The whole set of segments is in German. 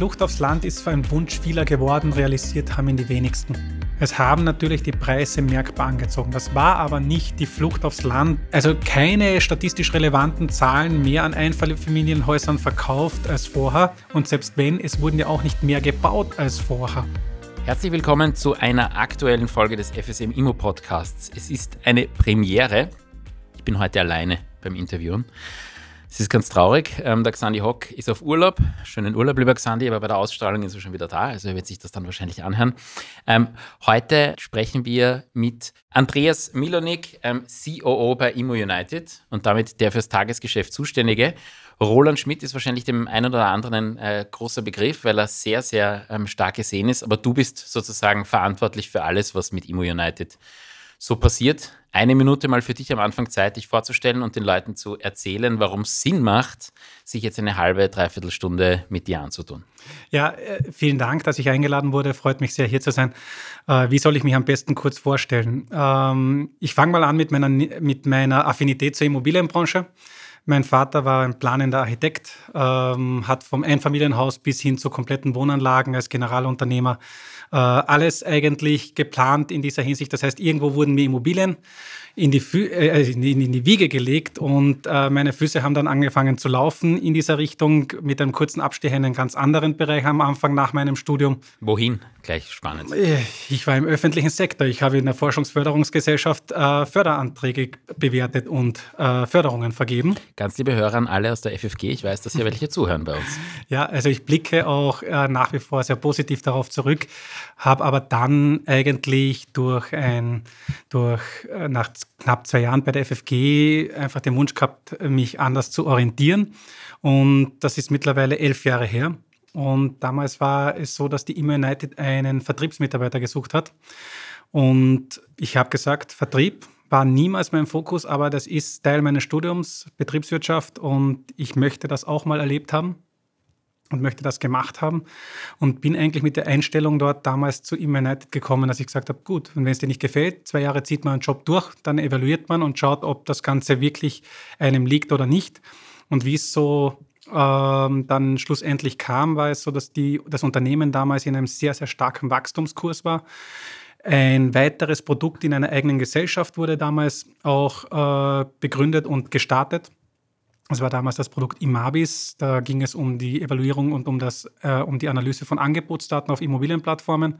Flucht aufs Land ist ein Wunsch vieler geworden, realisiert haben ihn die wenigsten. Es haben natürlich die Preise merkbar angezogen. Das war aber nicht die Flucht aufs Land. Also keine statistisch relevanten Zahlen mehr an Einfamilienhäusern verkauft als vorher. Und selbst wenn, es wurden ja auch nicht mehr gebaut als vorher. Herzlich willkommen zu einer aktuellen Folge des FSM Immo Podcasts. Es ist eine Premiere. Ich bin heute alleine beim Interviewen. Es ist ganz traurig. Ähm, der Xandi Hock ist auf Urlaub. Schönen Urlaub, lieber Xandi, aber bei der Ausstrahlung ist er schon wieder da. Also er wird sich das dann wahrscheinlich anhören. Ähm, heute sprechen wir mit Andreas Milonik, ähm, COO bei Immo United und damit der fürs Tagesgeschäft Zuständige. Roland Schmidt ist wahrscheinlich dem einen oder anderen äh, großer Begriff, weil er sehr, sehr ähm, stark gesehen ist. Aber du bist sozusagen verantwortlich für alles, was mit Immo United so passiert eine Minute mal für dich am Anfang Zeit, dich vorzustellen und den Leuten zu erzählen, warum es Sinn macht, sich jetzt eine halbe, dreiviertel Stunde mit dir anzutun. Ja, äh, vielen Dank, dass ich eingeladen wurde. Freut mich sehr, hier zu sein. Äh, wie soll ich mich am besten kurz vorstellen? Ähm, ich fange mal an mit meiner, mit meiner Affinität zur Immobilienbranche. Mein Vater war ein planender Architekt, ähm, hat vom Einfamilienhaus bis hin zu kompletten Wohnanlagen als Generalunternehmer alles eigentlich geplant in dieser Hinsicht. Das heißt, irgendwo wurden mir Immobilien in die, Fü äh, in, in die Wiege gelegt und äh, meine Füße haben dann angefangen zu laufen in dieser Richtung mit einem kurzen Abstecher in einen ganz anderen Bereich am Anfang nach meinem Studium. Wohin? Gleich spannend. Äh, ich war im öffentlichen Sektor. Ich habe in der Forschungsförderungsgesellschaft äh, Förderanträge bewertet und äh, Förderungen vergeben. Ganz liebe Hörer an alle aus der FFG, ich weiß, dass hier welche zuhören bei uns. Ja, also ich blicke auch äh, nach wie vor sehr positiv darauf zurück, habe aber dann eigentlich durch ein, durch äh, nach knapp zwei Jahren bei der FFG einfach den Wunsch gehabt, mich anders zu orientieren. Und das ist mittlerweile elf Jahre her. Und damals war es so, dass die Immo United einen Vertriebsmitarbeiter gesucht hat. Und ich habe gesagt, Vertrieb war niemals mein Fokus, aber das ist Teil meines Studiums, Betriebswirtschaft. Und ich möchte das auch mal erlebt haben und möchte das gemacht haben und bin eigentlich mit der Einstellung dort damals zu Immo United gekommen, dass ich gesagt habe, gut, und wenn es dir nicht gefällt, zwei Jahre zieht man einen Job durch, dann evaluiert man und schaut, ob das Ganze wirklich einem liegt oder nicht. Und wie es so ähm, dann schlussendlich kam, war es so, dass die, das Unternehmen damals in einem sehr, sehr starken Wachstumskurs war. Ein weiteres Produkt in einer eigenen Gesellschaft wurde damals auch äh, begründet und gestartet. Das war damals das Produkt Imabis. Da ging es um die Evaluierung und um, das, äh, um die Analyse von Angebotsdaten auf Immobilienplattformen.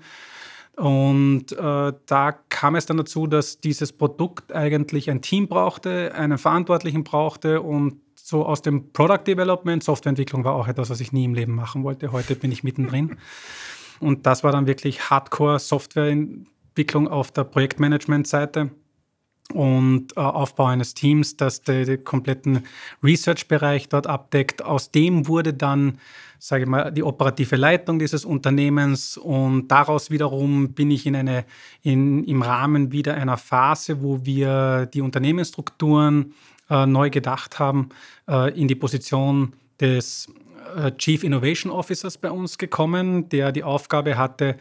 Und äh, da kam es dann dazu, dass dieses Produkt eigentlich ein Team brauchte, einen Verantwortlichen brauchte und so aus dem Product Development, Softwareentwicklung war auch etwas, was ich nie im Leben machen wollte. Heute bin ich mittendrin. Und das war dann wirklich Hardcore Softwareentwicklung auf der Projektmanagement-Seite und äh, Aufbau eines Teams, das den, kompletten Research-Bereich dort abdeckt. Aus dem wurde dann, sage ich mal, die operative Leitung dieses Unternehmens und daraus wiederum bin ich in eine, in, im Rahmen wieder einer Phase, wo wir die Unternehmensstrukturen äh, neu gedacht haben, äh, in die Position des äh, Chief Innovation Officers bei uns gekommen, der die Aufgabe hatte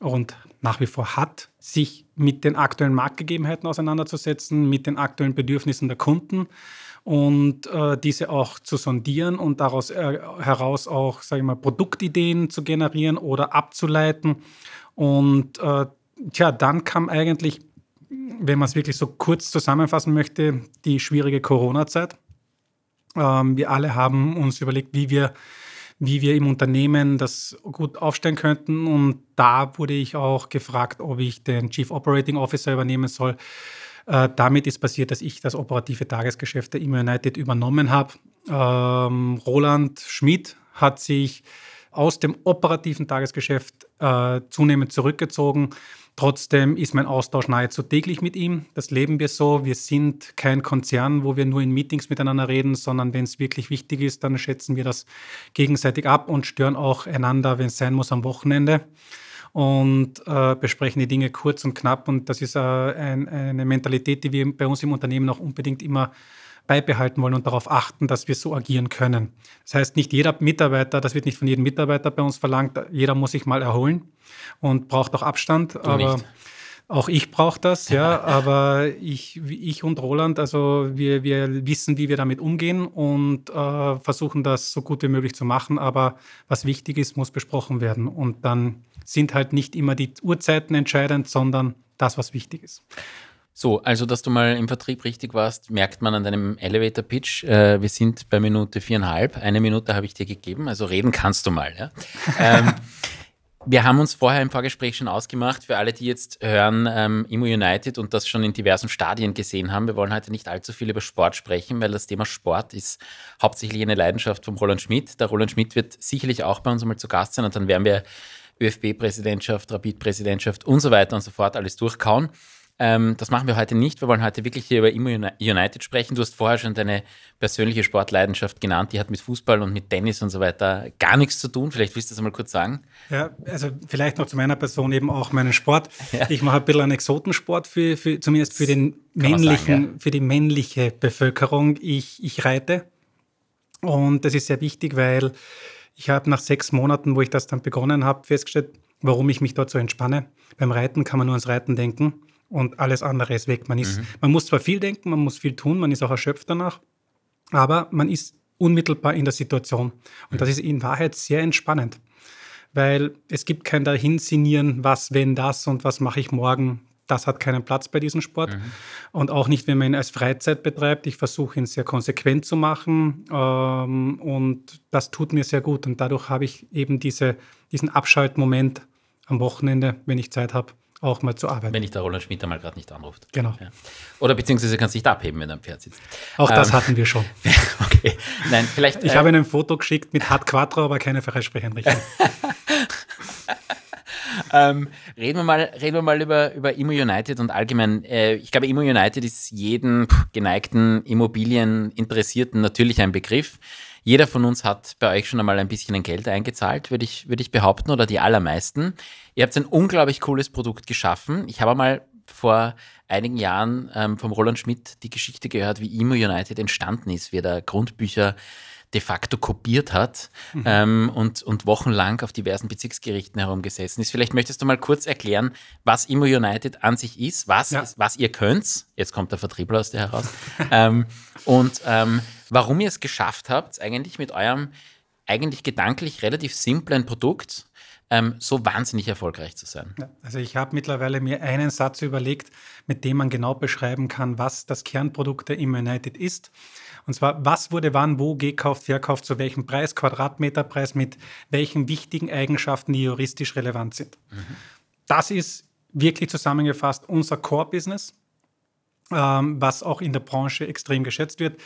und nach wie vor hat, sich mit den aktuellen Marktgegebenheiten auseinanderzusetzen, mit den aktuellen Bedürfnissen der Kunden und äh, diese auch zu sondieren und daraus äh, heraus auch, sage ich mal, Produktideen zu generieren oder abzuleiten. Und äh, tja, dann kam eigentlich wenn man es wirklich so kurz zusammenfassen möchte, die schwierige Corona-Zeit. Ähm, wir alle haben uns überlegt, wie wir, wie wir im Unternehmen das gut aufstellen könnten. Und da wurde ich auch gefragt, ob ich den Chief Operating Officer übernehmen soll. Äh, damit ist passiert, dass ich das operative Tagesgeschäft der Immo United übernommen habe. Ähm, Roland Schmidt hat sich aus dem operativen Tagesgeschäft äh, zunehmend zurückgezogen Trotzdem ist mein Austausch nahezu täglich mit ihm. Das leben wir so. Wir sind kein Konzern, wo wir nur in Meetings miteinander reden, sondern wenn es wirklich wichtig ist, dann schätzen wir das gegenseitig ab und stören auch einander, wenn es sein muss, am Wochenende und äh, besprechen die Dinge kurz und knapp. Und das ist äh, ein, eine Mentalität, die wir bei uns im Unternehmen auch unbedingt immer beibehalten wollen und darauf achten, dass wir so agieren können. Das heißt, nicht jeder Mitarbeiter, das wird nicht von jedem Mitarbeiter bei uns verlangt, jeder muss sich mal erholen und braucht auch Abstand. Du aber nicht. Auch ich brauche das, ja, aber ich, ich und Roland, also wir, wir wissen, wie wir damit umgehen und äh, versuchen das so gut wie möglich zu machen. Aber was wichtig ist, muss besprochen werden. Und dann sind halt nicht immer die Uhrzeiten entscheidend, sondern das, was wichtig ist. So, also dass du mal im Vertrieb richtig warst, merkt man an deinem Elevator Pitch. Äh, wir sind bei Minute viereinhalb. Eine Minute habe ich dir gegeben, also reden kannst du mal. Ja? ähm, wir haben uns vorher im Vorgespräch schon ausgemacht, für alle, die jetzt hören, ähm, Immo United und das schon in diversen Stadien gesehen haben. Wir wollen heute nicht allzu viel über Sport sprechen, weil das Thema Sport ist hauptsächlich eine Leidenschaft von Roland Schmidt. Der Roland Schmidt wird sicherlich auch bei uns einmal zu Gast sein und dann werden wir ÖFB-Präsidentschaft, Rapid-Präsidentschaft und so weiter und so fort alles durchkauen. Ähm, das machen wir heute nicht. Wir wollen heute wirklich hier über Immo United sprechen. Du hast vorher schon deine persönliche Sportleidenschaft genannt. Die hat mit Fußball und mit Tennis und so weiter gar nichts zu tun. Vielleicht willst du das einmal kurz sagen. Ja, also vielleicht noch zu meiner Person eben auch meinen Sport. Ja. Ich mache ein bisschen einen Exotensport, für, für, zumindest für, den männlichen, sagen, ja. für die männliche Bevölkerung. Ich, ich reite. Und das ist sehr wichtig, weil ich habe nach sechs Monaten, wo ich das dann begonnen habe, festgestellt, warum ich mich dort so entspanne. Beim Reiten kann man nur ans Reiten denken und alles andere ist weg. Man, ist, mhm. man muss zwar viel denken, man muss viel tun, man ist auch erschöpft danach, aber man ist unmittelbar in der Situation. Und mhm. das ist in Wahrheit sehr entspannend, weil es gibt kein Dahinsinieren, was, wenn das und was mache ich morgen. Das hat keinen Platz bei diesem Sport. Mhm. Und auch nicht, wenn man ihn als Freizeit betreibt. Ich versuche ihn sehr konsequent zu machen. Ähm, und das tut mir sehr gut. Und dadurch habe ich eben diese, diesen Abschaltmoment am Wochenende, wenn ich Zeit habe, auch mal zu arbeiten. Wenn ich der Roland Schmidt mal gerade nicht anruft. Genau. Ja. Oder beziehungsweise kannst du nicht abheben, wenn du am Pferd sitzt. Auch das ähm, hatten wir schon. okay. Nein, vielleicht. Ich äh, habe ein Foto geschickt mit Hard Quattro, aber keine Freisprecheinrichtung. ähm, reden, wir mal, reden wir mal über, über Immo United und allgemein. Äh, ich glaube, Immo United ist jeden geneigten Immobilieninteressierten natürlich ein Begriff. Jeder von uns hat bei euch schon einmal ein bisschen Geld eingezahlt, würde ich, würde ich behaupten, oder die allermeisten. Ihr habt ein unglaublich cooles Produkt geschaffen. Ich habe mal vor einigen Jahren ähm, vom Roland Schmidt die Geschichte gehört, wie Imo United entstanden ist, wie er da Grundbücher de facto kopiert hat mhm. ähm, und, und wochenlang auf diversen Bezirksgerichten herumgesessen ist. Vielleicht möchtest du mal kurz erklären, was Immo United an sich ist, was, ja. ist, was ihr könnt. Jetzt kommt der Vertriebler aus dir heraus. ähm, und ähm, warum ihr es geschafft habt, eigentlich mit eurem eigentlich gedanklich relativ simplen Produkt ähm, so wahnsinnig erfolgreich zu sein. Ja, also ich habe mittlerweile mir einen Satz überlegt, mit dem man genau beschreiben kann, was das Kernprodukt der Immo United ist. Und zwar, was wurde wann wo gekauft, verkauft, zu welchem Preis, Quadratmeterpreis, mit welchen wichtigen Eigenschaften, die juristisch relevant sind. Mhm. Das ist wirklich zusammengefasst unser Core-Business, ähm, was auch in der Branche extrem geschätzt wird.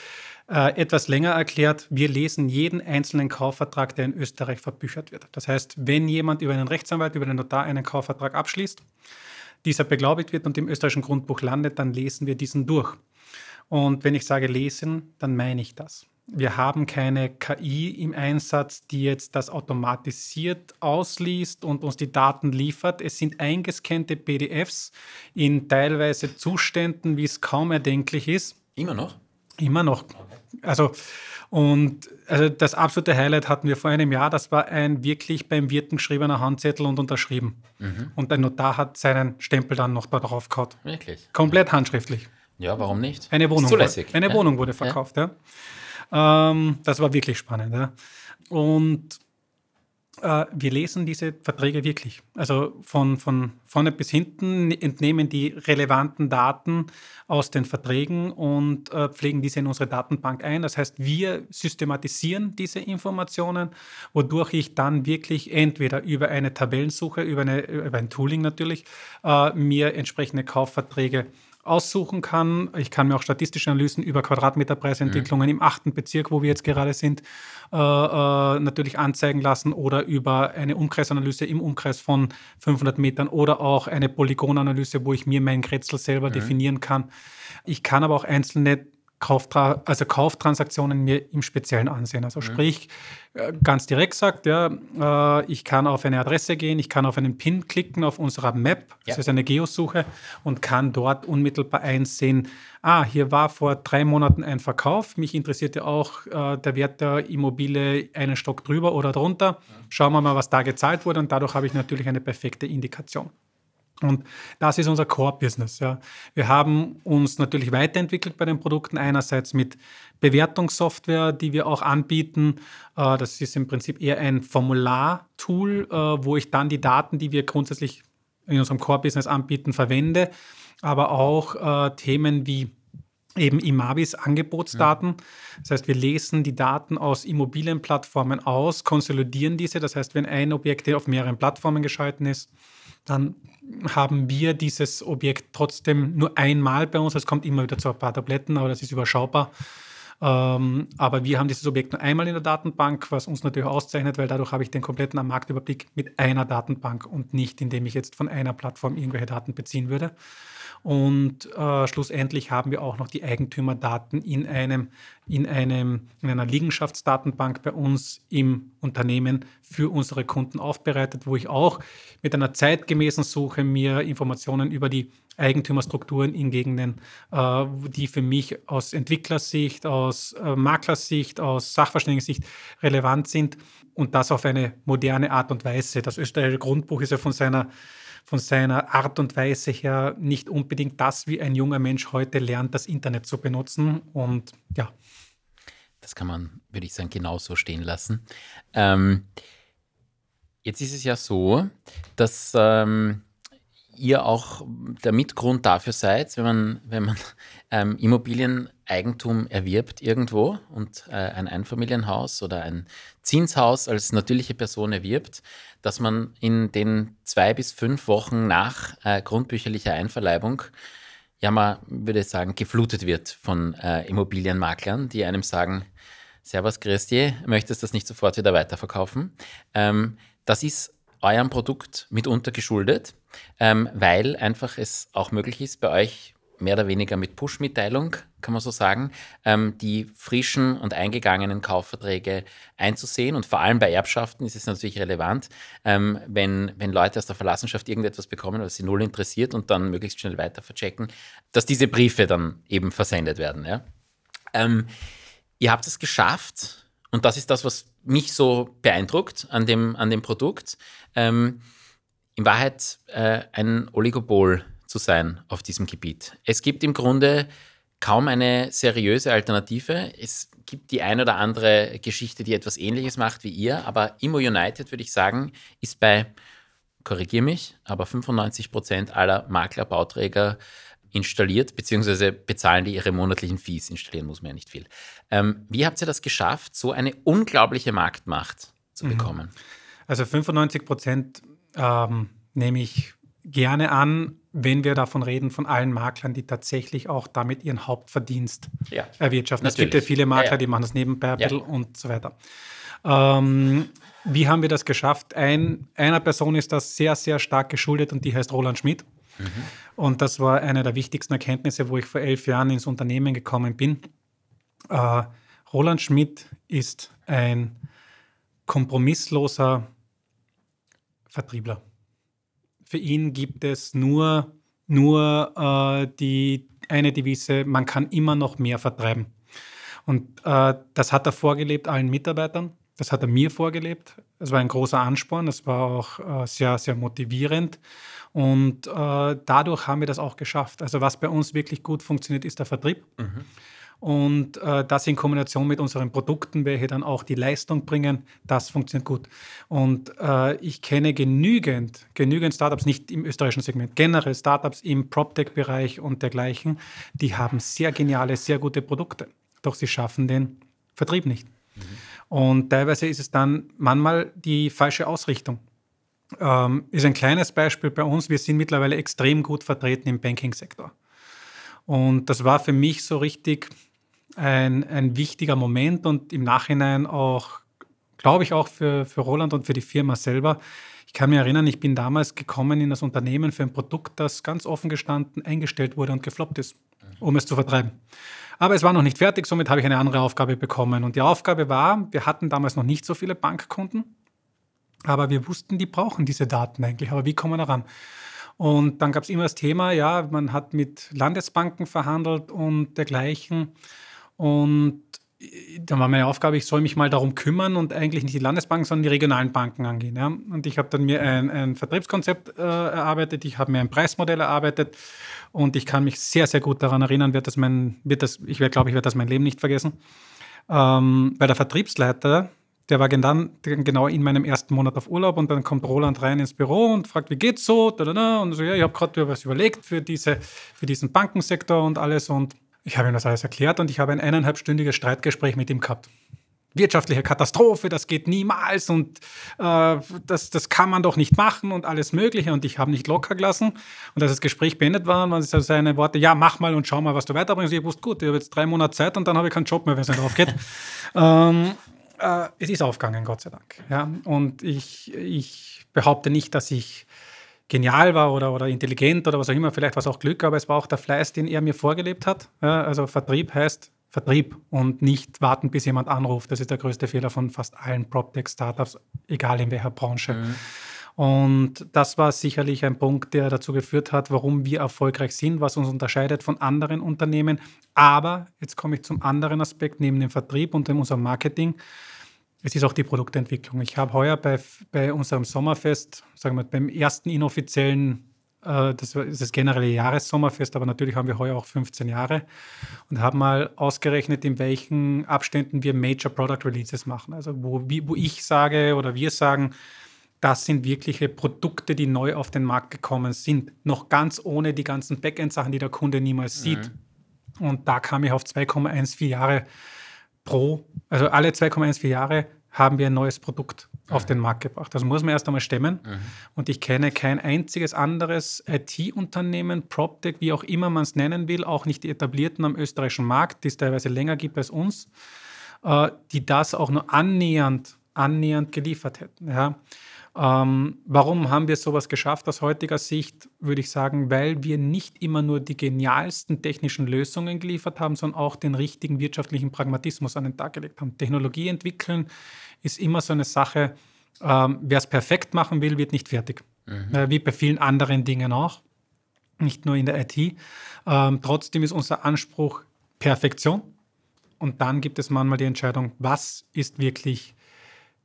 Äh, etwas länger erklärt, wir lesen jeden einzelnen Kaufvertrag, der in Österreich verbüchert wird. Das heißt, wenn jemand über einen Rechtsanwalt, über den Notar einen Kaufvertrag abschließt, dieser beglaubigt wird und im österreichischen Grundbuch landet, dann lesen wir diesen durch. Und wenn ich sage lesen, dann meine ich das. Wir haben keine KI im Einsatz, die jetzt das automatisiert ausliest und uns die Daten liefert. Es sind eingescannte PDFs in teilweise Zuständen, wie es kaum erdenklich ist. Immer noch? Immer noch. Also, und also das absolute Highlight hatten wir vor einem Jahr. Das war ein wirklich beim Wirten geschriebener Handzettel und unterschrieben. Mhm. Und der Notar hat seinen Stempel dann noch darauf gehauen. Wirklich? Komplett handschriftlich. Ja, warum nicht? Eine Wohnung, zulässig. Eine ja. Wohnung wurde verkauft, ja. ja. Ähm, das war wirklich spannend. Ja. Und äh, wir lesen diese Verträge wirklich. Also von, von vorne bis hinten entnehmen die relevanten Daten aus den Verträgen und äh, pflegen diese in unsere Datenbank ein. Das heißt, wir systematisieren diese Informationen, wodurch ich dann wirklich entweder über eine Tabellensuche, über, eine, über ein Tooling natürlich, äh, mir entsprechende Kaufverträge aussuchen kann. Ich kann mir auch statistische Analysen über Quadratmeterpreisentwicklungen mhm. im achten Bezirk, wo wir jetzt gerade sind, äh, äh, natürlich anzeigen lassen oder über eine Umkreisanalyse im Umkreis von 500 Metern oder auch eine Polygonanalyse, wo ich mir meinen Kretzel selber mhm. definieren kann. Ich kann aber auch einzelne Kauftra also Kauftransaktionen mir im Speziellen ansehen. Also mhm. sprich, äh, ganz direkt sagt, ja, äh, ich kann auf eine Adresse gehen, ich kann auf einen Pin klicken auf unserer Map, ja. das ist eine Geosuche, und kann dort unmittelbar einsehen, ah, hier war vor drei Monaten ein Verkauf, mich interessierte auch äh, der Wert der Immobilie einen Stock drüber oder drunter. Schauen wir mal, was da gezahlt wurde und dadurch habe ich natürlich eine perfekte Indikation. Und das ist unser Core-Business. Ja. Wir haben uns natürlich weiterentwickelt bei den Produkten. Einerseits mit Bewertungssoftware, die wir auch anbieten. Äh, das ist im Prinzip eher ein Formular-Tool, äh, wo ich dann die Daten, die wir grundsätzlich in unserem Core-Business anbieten, verwende. Aber auch äh, Themen wie eben Imabis Angebotsdaten. Das heißt, wir lesen die Daten aus Immobilienplattformen aus, konsolidieren diese. Das heißt, wenn ein Objekt auf mehreren Plattformen geschalten ist, dann haben wir dieses Objekt trotzdem nur einmal bei uns. Es kommt immer wieder zu ein paar Tabletten, aber das ist überschaubar. Ähm, aber wir haben dieses Objekt nur einmal in der Datenbank, was uns natürlich auszeichnet, weil dadurch habe ich den kompletten Marktüberblick mit einer Datenbank und nicht, indem ich jetzt von einer Plattform irgendwelche Daten beziehen würde. Und äh, schlussendlich haben wir auch noch die Eigentümerdaten in, einem, in, einem, in einer Liegenschaftsdatenbank bei uns im Unternehmen für unsere Kunden aufbereitet, wo ich auch mit einer zeitgemäßen Suche mir Informationen über die Eigentümerstrukturen in Gegenden, äh, die für mich aus Entwicklersicht, aus äh, Maklersicht, aus Sachverständigensicht relevant sind und das auf eine moderne Art und Weise. Das österreichische Grundbuch ist ja von seiner von seiner Art und Weise her nicht unbedingt das, wie ein junger Mensch heute lernt, das Internet zu benutzen. Und ja. Das kann man, würde ich sagen, genauso stehen lassen. Ähm, jetzt ist es ja so, dass ähm, ihr auch der Mitgrund dafür seid, wenn man, wenn man ähm, Immobilieneigentum erwirbt irgendwo und äh, ein Einfamilienhaus oder ein Zinshaus als natürliche Person erwirbt, dass man in den zwei bis fünf Wochen nach äh, grundbücherlicher Einverleibung ja, man würde sagen, geflutet wird von äh, Immobilienmaklern, die einem sagen, Servus Christi, möchtest du das nicht sofort wieder weiterverkaufen? Ähm, das ist eurem Produkt mitunter geschuldet, ähm, weil einfach es auch möglich ist, bei euch mehr oder weniger mit Push-Mitteilung, kann man so sagen, ähm, die frischen und eingegangenen Kaufverträge einzusehen. Und vor allem bei Erbschaften ist es natürlich relevant, ähm, wenn, wenn Leute aus der Verlassenschaft irgendetwas bekommen, was sie null interessiert und dann möglichst schnell weiter verchecken, dass diese Briefe dann eben versendet werden. Ja? Ähm, ihr habt es geschafft, und das ist das, was mich so beeindruckt an dem, an dem Produkt, ähm, in Wahrheit äh, ein Oligopol zu sein auf diesem Gebiet. Es gibt im Grunde kaum eine seriöse Alternative. Es gibt die ein oder andere Geschichte, die etwas Ähnliches macht wie ihr, aber Immo United, würde ich sagen, ist bei, korrigiere mich, aber 95 Prozent aller Makler, Bauträger installiert, beziehungsweise bezahlen die ihre monatlichen Fees. Installieren muss man ja nicht viel. Ähm, wie habt ihr das geschafft, so eine unglaubliche Marktmacht zu mhm. bekommen? Also 95 Prozent ähm, nehme ich gerne an, wenn wir davon reden, von allen Maklern, die tatsächlich auch damit ihren Hauptverdienst ja. erwirtschaften. Natürlich. Es gibt ja viele Makler, ja, ja. die machen das nebenbei ein bisschen und so weiter. Ähm, wie haben wir das geschafft? Ein, einer Person ist das sehr, sehr stark geschuldet und die heißt Roland Schmidt. Mhm. Und das war eine der wichtigsten Erkenntnisse, wo ich vor elf Jahren ins Unternehmen gekommen bin. Äh, Roland Schmidt ist ein kompromissloser Vertriebler. Für ihn gibt es nur, nur äh, die eine Devise, man kann immer noch mehr vertreiben. Und äh, das hat er vorgelebt allen Mitarbeitern. Das hat er mir vorgelebt. Es war ein großer Ansporn. Es war auch äh, sehr, sehr motivierend. Und äh, dadurch haben wir das auch geschafft. Also was bei uns wirklich gut funktioniert, ist der Vertrieb. Mhm. Und äh, das in Kombination mit unseren Produkten, welche dann auch die Leistung bringen, das funktioniert gut. Und äh, ich kenne genügend, genügend Startups, nicht im österreichischen Segment, generell Startups im PropTech-Bereich und dergleichen, die haben sehr geniale, sehr gute Produkte. Doch sie schaffen den Vertrieb nicht. Mhm. Und teilweise ist es dann manchmal die falsche Ausrichtung. Ähm, ist ein kleines Beispiel bei uns. Wir sind mittlerweile extrem gut vertreten im Banking-Sektor. Und das war für mich so richtig ein, ein wichtiger Moment und im Nachhinein auch, glaube ich, auch für, für Roland und für die Firma selber. Ich kann mich erinnern, ich bin damals gekommen in das Unternehmen für ein Produkt, das ganz offen gestanden eingestellt wurde und gefloppt ist, um es zu vertreiben. Aber es war noch nicht fertig, somit habe ich eine andere Aufgabe bekommen. Und die Aufgabe war, wir hatten damals noch nicht so viele Bankkunden, aber wir wussten, die brauchen diese Daten eigentlich. Aber wie kommen wir daran? Und dann gab es immer das Thema, ja, man hat mit Landesbanken verhandelt und dergleichen. Und dann war meine Aufgabe, ich soll mich mal darum kümmern und eigentlich nicht die Landesbanken, sondern die regionalen Banken angehen. Ja. Und ich habe dann mir ein, ein Vertriebskonzept äh, erarbeitet, ich habe mir ein Preismodell erarbeitet und ich kann mich sehr, sehr gut daran erinnern, wird das mein, wird das, ich glaube, ich werde das mein Leben nicht vergessen. Ähm, weil der Vertriebsleiter, der war dann genau in meinem ersten Monat auf Urlaub und dann kommt Roland rein ins Büro und fragt, wie geht's so? Und so, ja, ich habe gerade was überlegt für, diese, für diesen Bankensektor und alles und ich habe ihm das alles erklärt und ich habe ein eineinhalbstündiges Streitgespräch mit ihm gehabt. Wirtschaftliche Katastrophe, das geht niemals und äh, das, das kann man doch nicht machen und alles Mögliche. Und ich habe nicht locker gelassen. Und als das Gespräch beendet war, waren seine Worte: Ja, mach mal und schau mal, was du weiterbringst. Ich wusste, gut, ich habe jetzt drei Monate Zeit und dann habe ich keinen Job mehr, wenn es nicht aufgeht. ähm, äh, es ist aufgegangen, Gott sei Dank. Ja? Und ich, ich behaupte nicht, dass ich genial war oder, oder intelligent oder was auch immer, vielleicht war es auch Glück, aber es war auch der Fleiß, den er mir vorgelebt hat. Ja, also Vertrieb heißt Vertrieb und nicht warten, bis jemand anruft. Das ist der größte Fehler von fast allen PropTech-Startups, egal in welcher Branche. Mhm. Und das war sicherlich ein Punkt, der dazu geführt hat, warum wir erfolgreich sind, was uns unterscheidet von anderen Unternehmen. Aber jetzt komme ich zum anderen Aspekt neben dem Vertrieb und unserem Marketing es ist auch die Produktentwicklung. Ich habe heuer bei, bei unserem Sommerfest, sagen wir beim ersten inoffiziellen, äh, das ist das generelle Jahressommerfest, aber natürlich haben wir heuer auch 15 Jahre und haben mal ausgerechnet, in welchen Abständen wir Major Product Releases machen. Also wo, wo ich sage oder wir sagen, das sind wirkliche Produkte, die neu auf den Markt gekommen sind. Noch ganz ohne die ganzen Backend-Sachen, die der Kunde niemals sieht. Mhm. Und da kam ich auf 2,14 Jahre pro, also alle 2,14 Jahre haben wir ein neues Produkt mhm. auf den Markt gebracht. Das muss man erst einmal stemmen. Mhm. Und ich kenne kein einziges anderes IT-Unternehmen, PropTech, wie auch immer man es nennen will, auch nicht die etablierten am österreichischen Markt, die es teilweise länger gibt als uns, äh, die das auch nur annähernd, annähernd geliefert hätten. Ja. Ähm, warum haben wir sowas geschafft aus heutiger Sicht? Würde ich sagen, weil wir nicht immer nur die genialsten technischen Lösungen geliefert haben, sondern auch den richtigen wirtschaftlichen Pragmatismus an den Tag gelegt haben. Technologie entwickeln ist immer so eine Sache, ähm, wer es perfekt machen will, wird nicht fertig. Mhm. Äh, wie bei vielen anderen Dingen auch, nicht nur in der IT. Ähm, trotzdem ist unser Anspruch Perfektion. Und dann gibt es manchmal die Entscheidung, was ist wirklich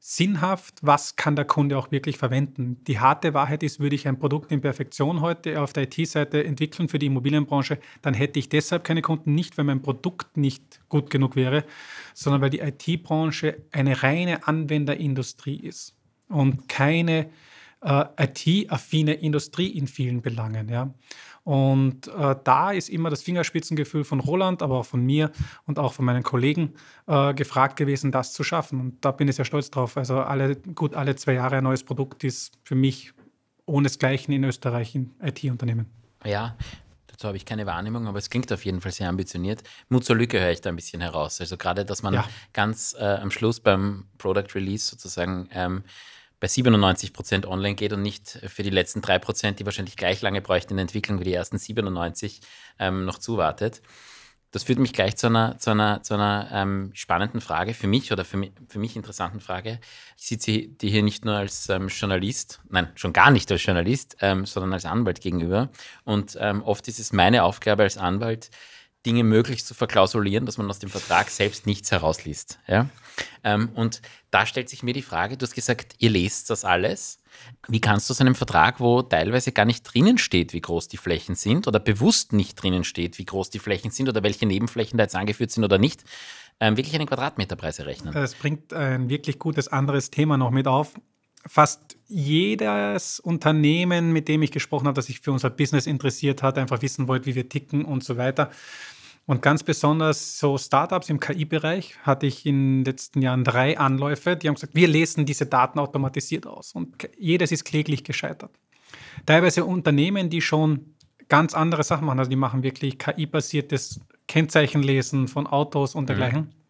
sinnhaft, was kann der Kunde auch wirklich verwenden. Die harte Wahrheit ist, würde ich ein Produkt in Perfektion heute auf der IT-Seite entwickeln für die Immobilienbranche, dann hätte ich deshalb keine Kunden, nicht weil mein Produkt nicht gut genug wäre, sondern weil die IT-Branche eine reine Anwenderindustrie ist und keine äh, IT-affine Industrie in vielen Belangen. Ja. Und äh, da ist immer das Fingerspitzengefühl von Roland, aber auch von mir und auch von meinen Kollegen äh, gefragt gewesen, das zu schaffen. Und da bin ich sehr stolz drauf. Also alle, gut alle zwei Jahre ein neues Produkt ist für mich ohnesgleichen in Österreich in IT-Unternehmen. Ja, Dazu habe ich keine Wahrnehmung, aber es klingt auf jeden Fall sehr ambitioniert. Mut zur Lücke höre ich da ein bisschen heraus. Also gerade, dass man ja. ganz äh, am Schluss beim Product Release sozusagen ähm, bei 97 Prozent online geht und nicht für die letzten drei Prozent, die wahrscheinlich gleich lange bräuchten in der Entwicklung wie die ersten 97, ähm, noch zuwartet. Das führt mich gleich zu einer, zu einer, zu einer ähm, spannenden Frage für mich oder für mich, für mich interessanten Frage. Ich sitze die hier nicht nur als ähm, Journalist, nein, schon gar nicht als Journalist, ähm, sondern als Anwalt gegenüber. Und ähm, oft ist es meine Aufgabe als Anwalt, Dinge möglichst zu verklausulieren, dass man aus dem Vertrag selbst nichts herausliest. Ja? Ähm, und da stellt sich mir die Frage, du hast gesagt, ihr lest das alles. Wie kannst du aus einem Vertrag, wo teilweise gar nicht drinnen steht, wie groß die Flächen sind oder bewusst nicht drinnen steht, wie groß die Flächen sind oder welche Nebenflächen da jetzt angeführt sind oder nicht, ähm, wirklich einen Quadratmeterpreis errechnen? Es bringt ein wirklich gutes anderes Thema noch mit auf fast jedes Unternehmen, mit dem ich gesprochen habe, das sich für unser Business interessiert hat, einfach wissen wollte, wie wir ticken und so weiter, und ganz besonders so Startups im KI-Bereich hatte ich in den letzten Jahren drei Anläufe, die haben gesagt, wir lesen diese Daten automatisiert aus. Und jedes ist kläglich gescheitert. Teilweise Unternehmen, die schon ganz andere Sachen machen, also die machen wirklich KI-basiertes Kennzeichenlesen von Autos und mhm. dergleichen. Mhm.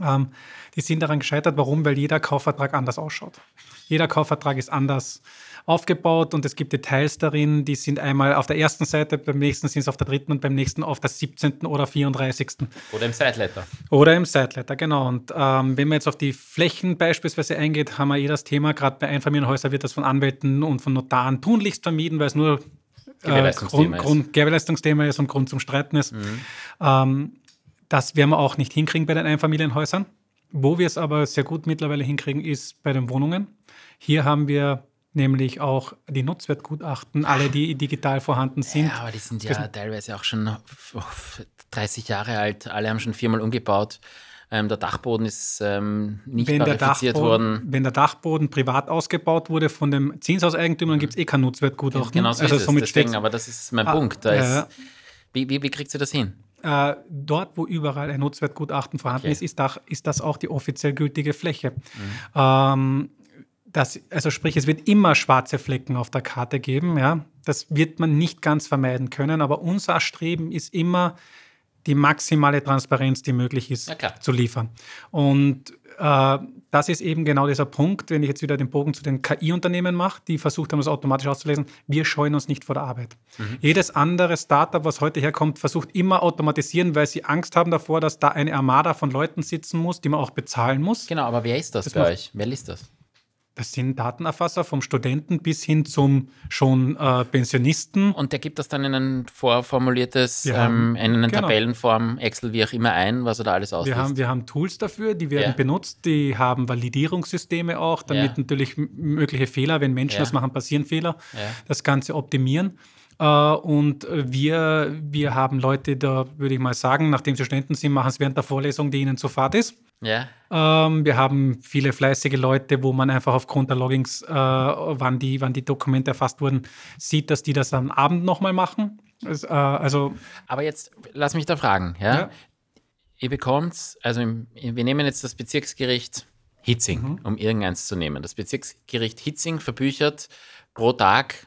Ähm, die sind daran gescheitert. Warum? Weil jeder Kaufvertrag anders ausschaut. Jeder Kaufvertrag ist anders aufgebaut und es gibt Details darin, die sind einmal auf der ersten Seite, beim nächsten sind es auf der dritten und beim nächsten auf der 17. oder 34. Oder im Sideletter. Oder im Sideletter, genau. Und ähm, wenn man jetzt auf die Flächen beispielsweise eingeht, haben wir eh das Thema, gerade bei Einfamilienhäusern wird das von Anwälten und von Notaren tunlichst vermieden, weil es nur äh, Grund, Grund, Gewährleistungsthema ist und Grund zum Streiten ist. Mhm. Ähm, Das werden wir auch nicht hinkriegen bei den Einfamilienhäusern. Wo wir es aber sehr gut mittlerweile hinkriegen, ist bei den Wohnungen. Hier haben wir nämlich auch die Nutzwertgutachten, alle, die digital vorhanden sind. Ja, aber die sind ja teilweise auch schon 30 Jahre alt. Alle haben schon viermal umgebaut. Ähm, der Dachboden ist ähm, nicht wenn verifiziert worden. Wenn der Dachboden privat ausgebaut wurde von dem Zinsauseigentümer, dann gibt es eh kein Nutzwertgutachten. Genau so also ist es. Deswegen, aber das ist mein ah, Punkt. Äh, ist, wie, wie, wie kriegt sie das hin? Äh, dort, wo überall ein Nutzwertgutachten vorhanden okay. ist, ist, das, ist das auch die offiziell gültige Fläche. Mhm. Ähm, das, also sprich, es wird immer schwarze Flecken auf der Karte geben. Ja? Das wird man nicht ganz vermeiden können, aber unser Streben ist immer, die maximale Transparenz, die möglich ist, zu liefern. Und äh, das ist eben genau dieser Punkt, wenn ich jetzt wieder den Bogen zu den KI-Unternehmen mache, die versucht haben, das automatisch auszulesen. Wir scheuen uns nicht vor der Arbeit. Mhm. Jedes andere Startup, was heute herkommt, versucht immer automatisieren, weil sie Angst haben davor, dass da eine Armada von Leuten sitzen muss, die man auch bezahlen muss. Genau, aber wer ist das, das bei euch? Wer liest das? Das sind Datenerfasser vom Studenten bis hin zum schon äh, Pensionisten. Und der gibt das dann in ein vorformuliertes, haben, ähm, in eine genau. Tabellenform, Excel, wie auch immer ein, was er da alles ausliest. Wir haben, wir haben Tools dafür, die werden ja. benutzt, die haben Validierungssysteme auch, damit ja. natürlich mögliche Fehler, wenn Menschen ja. das machen, passieren Fehler, das Ganze optimieren. Uh, und wir, wir haben Leute, da würde ich mal sagen, nachdem sie Studenten sind, machen es während der Vorlesung, die ihnen zu fad ist. Ja. Ähm, wir haben viele fleißige Leute, wo man einfach aufgrund der Logins, äh, wann, die, wann die Dokumente erfasst wurden, sieht, dass die das am Abend nochmal machen. Es, äh, also, Aber jetzt lass mich da fragen. Ja? ja. Ihr bekommt, also wir nehmen jetzt das Bezirksgericht Hitzing, mhm. um irgendeins zu nehmen. Das Bezirksgericht Hitzing verbüchert pro Tag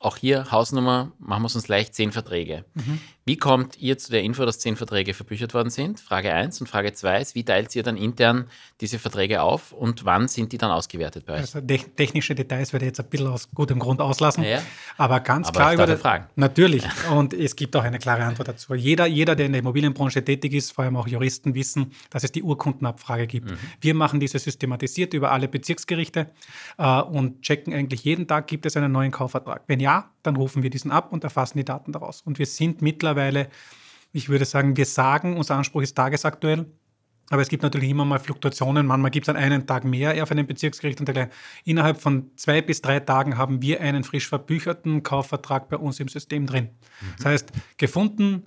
auch hier Hausnummer, machen wir es uns leicht, zehn Verträge. Mhm. Wie kommt ihr zu der Info, dass zehn Verträge verbüchert worden sind? Frage 1. Und Frage 2 ist, wie teilt ihr dann intern diese Verträge auf und wann sind die dann ausgewertet bei euch? Also technische Details werde ich jetzt ein bisschen aus gutem Grund auslassen. Ja. Aber ganz Aber klar über die Fragen. Natürlich. Und es gibt auch eine klare Antwort dazu. Jeder, jeder, der in der Immobilienbranche tätig ist, vor allem auch Juristen, wissen, dass es die Urkundenabfrage gibt. Mhm. Wir machen diese systematisiert über alle Bezirksgerichte äh, und checken eigentlich jeden Tag, gibt es einen neuen Kaufvertrag. Wenn ja, dann rufen wir diesen ab und erfassen die Daten daraus. Und wir sind mittlerweile, ich würde sagen, wir sagen, unser Anspruch ist tagesaktuell. Aber es gibt natürlich immer mal Fluktuationen. Manchmal gibt es an einen Tag mehr auf einem Bezirksgericht und dergleichen. Innerhalb von zwei bis drei Tagen haben wir einen frisch verbücherten Kaufvertrag bei uns im System drin. Mhm. Das heißt, gefunden,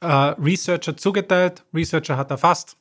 äh, Researcher zugeteilt, Researcher hat erfasst,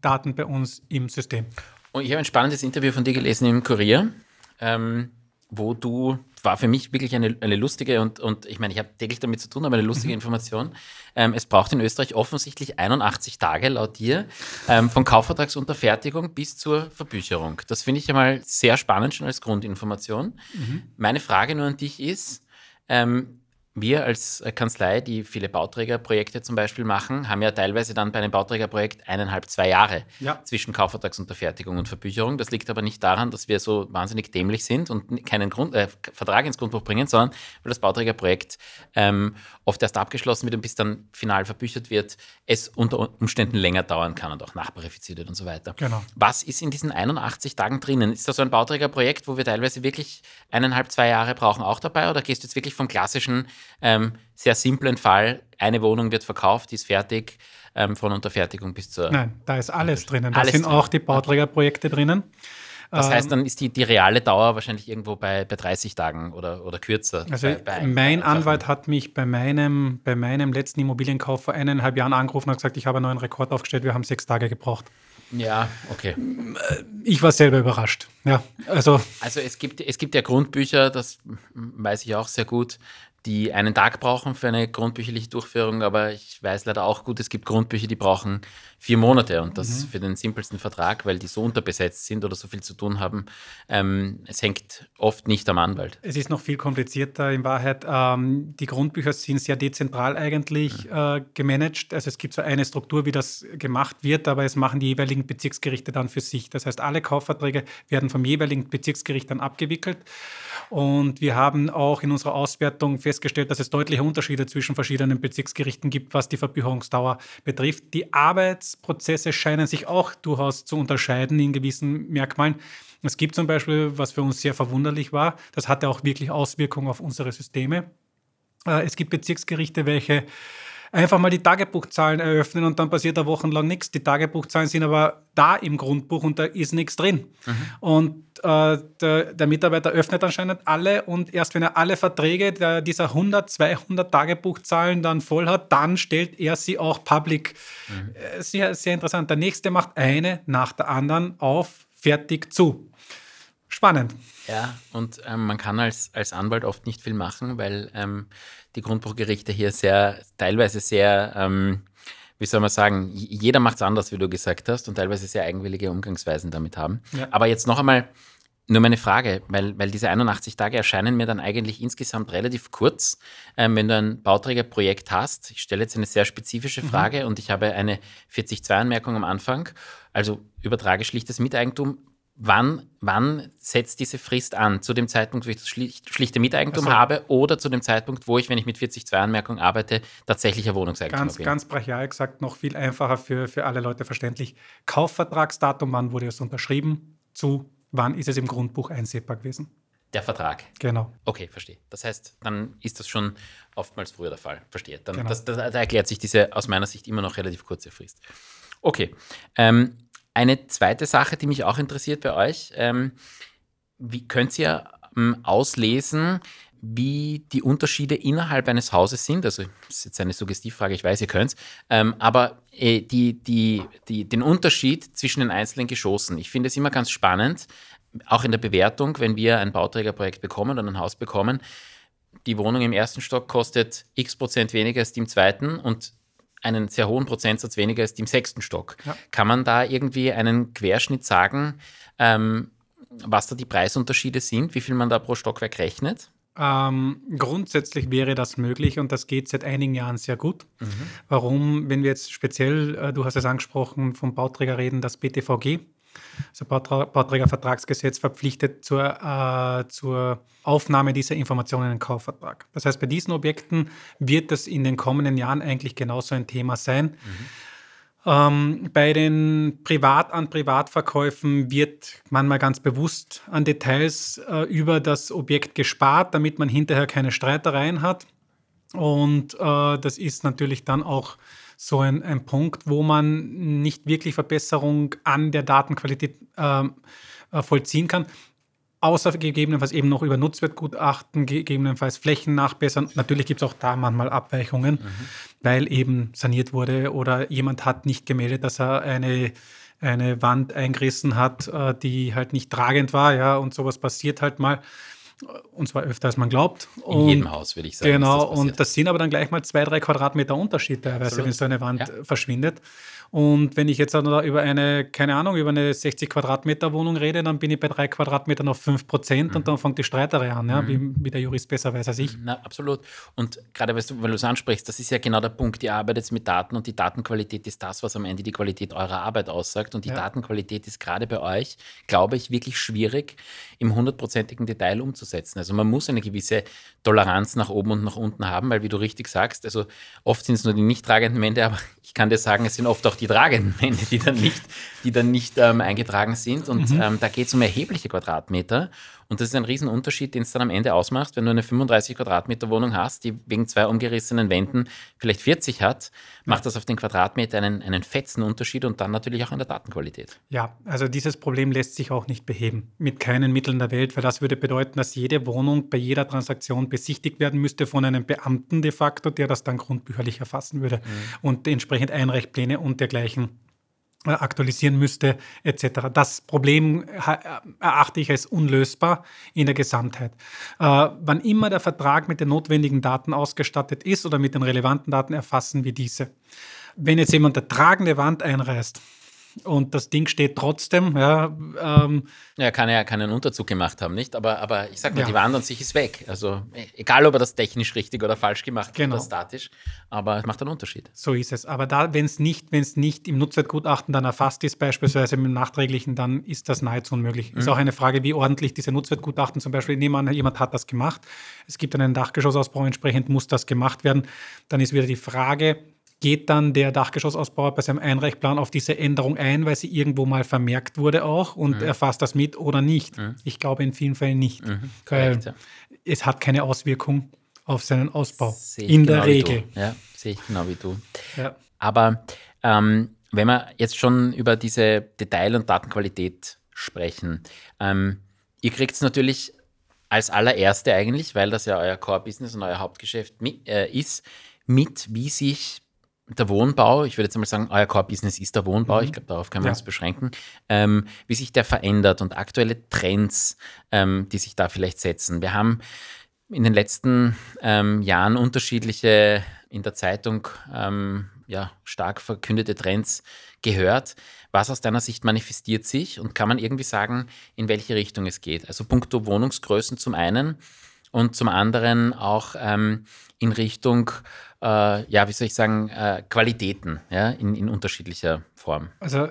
Daten bei uns im System. Und ich habe ein spannendes Interview von dir gelesen im Kurier. Ähm, wo du, war für mich wirklich eine, eine lustige und, und ich meine, ich habe täglich damit zu tun, aber eine lustige mhm. Information. Ähm, es braucht in Österreich offensichtlich 81 Tage laut dir ähm, von Kaufvertragsunterfertigung bis zur Verbücherung. Das finde ich einmal sehr spannend schon als Grundinformation. Mhm. Meine Frage nur an dich ist, ähm, wir als äh, Kanzlei, die viele Bauträgerprojekte zum Beispiel machen, haben ja teilweise dann bei einem Bauträgerprojekt eineinhalb, zwei Jahre ja. zwischen Kaufvertragsunterfertigung und Verbücherung. Das liegt aber nicht daran, dass wir so wahnsinnig dämlich sind und keinen Grund, äh, Vertrag ins Grundbuch bringen, sondern weil das Bauträgerprojekt ähm, oft erst abgeschlossen wird und bis dann final verbüchert wird, es unter Umständen länger dauern kann und auch nachberifiziert wird und so weiter. Genau. Was ist in diesen 81 Tagen drinnen? Ist da so ein Bauträgerprojekt, wo wir teilweise wirklich eineinhalb, zwei Jahre brauchen, auch dabei? Oder gehst du jetzt wirklich vom klassischen ähm, sehr simplen Fall, eine Wohnung wird verkauft, die ist fertig, ähm, von Unterfertigung bis zur. Nein, da ist alles drinnen. Da alles sind drin. auch die Bauträgerprojekte drinnen. Das heißt, ähm, dann ist die, die reale Dauer wahrscheinlich irgendwo bei, bei 30 Tagen oder, oder kürzer. Also bei, bei mein Anwalt hat mich bei meinem, bei meinem letzten Immobilienkauf vor eineinhalb Jahren angerufen und gesagt, ich habe einen neuen Rekord aufgestellt, wir haben sechs Tage gebraucht. Ja, okay. Ich war selber überrascht. Ja, also. Also es gibt, es gibt ja Grundbücher, das weiß ich auch sehr gut, die einen Tag brauchen für eine grundbücherliche Durchführung, aber ich weiß leider auch gut, es gibt Grundbücher, die brauchen vier Monate und das mhm. für den simpelsten Vertrag, weil die so unterbesetzt sind oder so viel zu tun haben. Ähm, es hängt oft nicht am Anwalt. Es ist noch viel komplizierter in Wahrheit. Ähm, die Grundbücher sind sehr dezentral eigentlich mhm. äh, gemanagt. Also es gibt so eine Struktur, wie das gemacht wird, aber es machen die jeweiligen Bezirksgerichte dann für sich. Das heißt, alle Kaufverträge werden vom jeweiligen Bezirksgericht dann abgewickelt. Und wir haben auch in unserer Auswertung festgestellt, dass es deutliche Unterschiede zwischen verschiedenen Bezirksgerichten gibt, was die Verbücherungsdauer betrifft. Die Arbeitsprozesse scheinen sich auch durchaus zu unterscheiden in gewissen Merkmalen. Es gibt zum Beispiel, was für uns sehr verwunderlich war, das hatte auch wirklich Auswirkungen auf unsere Systeme. Äh, es gibt Bezirksgerichte, welche einfach mal die Tagebuchzahlen eröffnen und dann passiert da wochenlang nichts. Die Tagebuchzahlen sind aber da im Grundbuch und da ist nichts drin. Mhm. Und äh, der, der, Mitarbeiter öffnet anscheinend alle und erst wenn er alle Verträge der, dieser 100, 200 Tagebuchzahlen dann voll hat, dann stellt er sie auch public. Mhm. Äh, sehr, sehr interessant. Der nächste macht eine nach der anderen auf, fertig zu. Spannend. Ja, und ähm, man kann als, als Anwalt oft nicht viel machen, weil ähm, die Grundbuchgerichte hier sehr, teilweise sehr, ähm, wie soll man sagen, jeder macht es anders, wie du gesagt hast, und teilweise sehr eigenwillige Umgangsweisen damit haben. Ja. Aber jetzt noch einmal nur meine Frage, weil, weil diese 81 Tage erscheinen mir dann eigentlich insgesamt relativ kurz, ähm, wenn du ein Bauträgerprojekt hast. Ich stelle jetzt eine sehr spezifische mhm. Frage mhm. und ich habe eine 42-Anmerkung am Anfang. Also übertrage schlichtes Miteigentum wann, wann setzt diese Frist an? Zu dem Zeitpunkt, wo ich das schlichte Miteigentum also, habe oder zu dem Zeitpunkt, wo ich, wenn ich mit 40.2 Anmerkung arbeite, tatsächlicher Wohnungseigentum ganz, bin? Ganz brachial gesagt, noch viel einfacher für, für alle Leute verständlich. Kaufvertragsdatum, wann wurde es unterschrieben, zu wann ist es im Grundbuch einsehbar gewesen? Der Vertrag. Genau. Okay, verstehe. Das heißt, dann ist das schon oftmals früher der Fall. Verstehe. Dann, genau. das, das, da erklärt sich diese aus meiner Sicht immer noch relativ kurze Frist. Okay. Ähm, eine zweite Sache, die mich auch interessiert bei euch, ähm, wie könnt ihr ähm, auslesen, wie die Unterschiede innerhalb eines Hauses sind. Also, das ist jetzt eine Suggestivfrage, ich weiß, ihr könnt es. Ähm, aber äh, die, die, die, den Unterschied zwischen den einzelnen Geschossen, ich finde es immer ganz spannend, auch in der Bewertung, wenn wir ein Bauträgerprojekt bekommen oder ein Haus bekommen. Die Wohnung im ersten Stock kostet x Prozent weniger als die im zweiten und einen sehr hohen Prozentsatz weniger die im sechsten Stock. Ja. Kann man da irgendwie einen Querschnitt sagen, ähm, was da die Preisunterschiede sind, wie viel man da pro Stockwerk rechnet? Ähm, grundsätzlich wäre das möglich und das geht seit einigen Jahren sehr gut. Mhm. Warum, wenn wir jetzt speziell, äh, du hast es angesprochen, vom Bauträger reden, das BTVG, das Bauträgervertragsgesetz verpflichtet zur, äh, zur Aufnahme dieser Informationen in den Kaufvertrag. Das heißt, bei diesen Objekten wird das in den kommenden Jahren eigentlich genauso ein Thema sein. Mhm. Ähm, bei den Privat-an-Privat-Verkäufen wird manchmal ganz bewusst an Details äh, über das Objekt gespart, damit man hinterher keine Streitereien hat. Und äh, das ist natürlich dann auch so ein, ein Punkt, wo man nicht wirklich Verbesserung an der Datenqualität ähm, äh, vollziehen kann. Außer gegebenenfalls eben noch über Nutzwertgutachten, gegebenenfalls Flächen nachbessern. Natürlich gibt es auch da manchmal Abweichungen, mhm. weil eben saniert wurde oder jemand hat nicht gemeldet, dass er eine, eine Wand eingerissen hat, äh, die halt nicht tragend war. Ja, und sowas passiert halt mal. Und zwar öfter als man glaubt. In jedem Haus, würde ich sagen. Genau, das und das sind aber dann gleich mal zwei, drei Quadratmeter Unterschied teilweise, wenn so eine Wand ja. verschwindet. Und wenn ich jetzt über eine, keine Ahnung, über eine 60 Quadratmeter Wohnung rede, dann bin ich bei drei Quadratmetern auf 5 Prozent mhm. und dann fängt die Streiterei an, ja, mhm. wie, wie, der Jurist besser weiß als ich. Na, absolut. Und gerade weil du es ansprichst, das ist ja genau der Punkt. Ihr arbeitet mit Daten und die Datenqualität ist das, was am Ende die Qualität eurer Arbeit aussagt. Und die ja. Datenqualität ist gerade bei euch, glaube ich, wirklich schwierig im hundertprozentigen Detail umzusetzen. Also man muss eine gewisse Toleranz nach oben und nach unten haben, weil wie du richtig sagst, also oft sind es nur die nicht tragenden Wände, aber ich kann dir sagen, es sind oft auch die tragenden Wände, die dann nicht, die dann nicht ähm, eingetragen sind. Und mhm. ähm, da geht es um erhebliche Quadratmeter. Und das ist ein Riesenunterschied, den es dann am Ende ausmacht, wenn du eine 35 Quadratmeter Wohnung hast, die wegen zwei umgerissenen Wänden vielleicht 40 hat, macht das auf den Quadratmeter einen, einen fetzen Unterschied und dann natürlich auch an der Datenqualität. Ja, also dieses Problem lässt sich auch nicht beheben. Mit keinen Mitteln der Welt, weil das würde bedeuten, dass jede Wohnung bei jeder Transaktion besichtigt werden müsste von einem Beamten de facto, der das dann grundbücherlich erfassen würde mhm. und entsprechend Einreichpläne und dergleichen aktualisieren müsste, etc. Das Problem äh, erachte ich als unlösbar in der Gesamtheit. Äh, wann immer der Vertrag mit den notwendigen Daten ausgestattet ist oder mit den relevanten Daten erfassen wir diese. Wenn jetzt jemand eine tragende Wand einreißt, und das Ding steht trotzdem. Ja, ähm, ja kann ja keinen Unterzug gemacht haben, nicht? Aber, aber ich sag mal, ja. die Wand an sich ist weg. Also egal, ob er das technisch richtig oder falsch gemacht genau. hat oder statisch, aber es macht einen Unterschied. So ist es. Aber da, wenn es nicht, nicht im Nutzwertgutachten dann erfasst ist, beispielsweise im nachträglichen, dann ist das nahezu unmöglich. Mhm. Ist auch eine Frage, wie ordentlich diese Nutzwertgutachten zum Beispiel, nehmen an, jemand hat das gemacht, es gibt einen Dachgeschossausbau, entsprechend muss das gemacht werden. Dann ist wieder die Frage, geht dann der Dachgeschossausbauer bei seinem Einreichplan auf diese Änderung ein, weil sie irgendwo mal vermerkt wurde auch und mhm. erfasst das mit oder nicht. Mhm. Ich glaube in vielen Fällen nicht. Mhm. Korrekt, ja. Es hat keine Auswirkung auf seinen Ausbau. In genau der Regel. Ja, sehe ich genau wie du. Ja. Aber ähm, wenn wir jetzt schon über diese Detail- und Datenqualität sprechen, ähm, ihr kriegt es natürlich als allererste eigentlich, weil das ja euer Core-Business und euer Hauptgeschäft mit, äh, ist, mit, wie sich der Wohnbau, ich würde jetzt mal sagen, euer Core-Business ist der Wohnbau, mhm. ich glaube, darauf kann man es beschränken, ähm, wie sich der verändert und aktuelle Trends, ähm, die sich da vielleicht setzen. Wir haben in den letzten ähm, Jahren unterschiedliche in der Zeitung ähm, ja, stark verkündete Trends gehört. Was aus deiner Sicht manifestiert sich und kann man irgendwie sagen, in welche Richtung es geht? Also puncto Wohnungsgrößen zum einen und zum anderen auch ähm, in Richtung, äh, ja, wie soll ich sagen, äh, Qualitäten ja, in, in unterschiedlicher Form. Also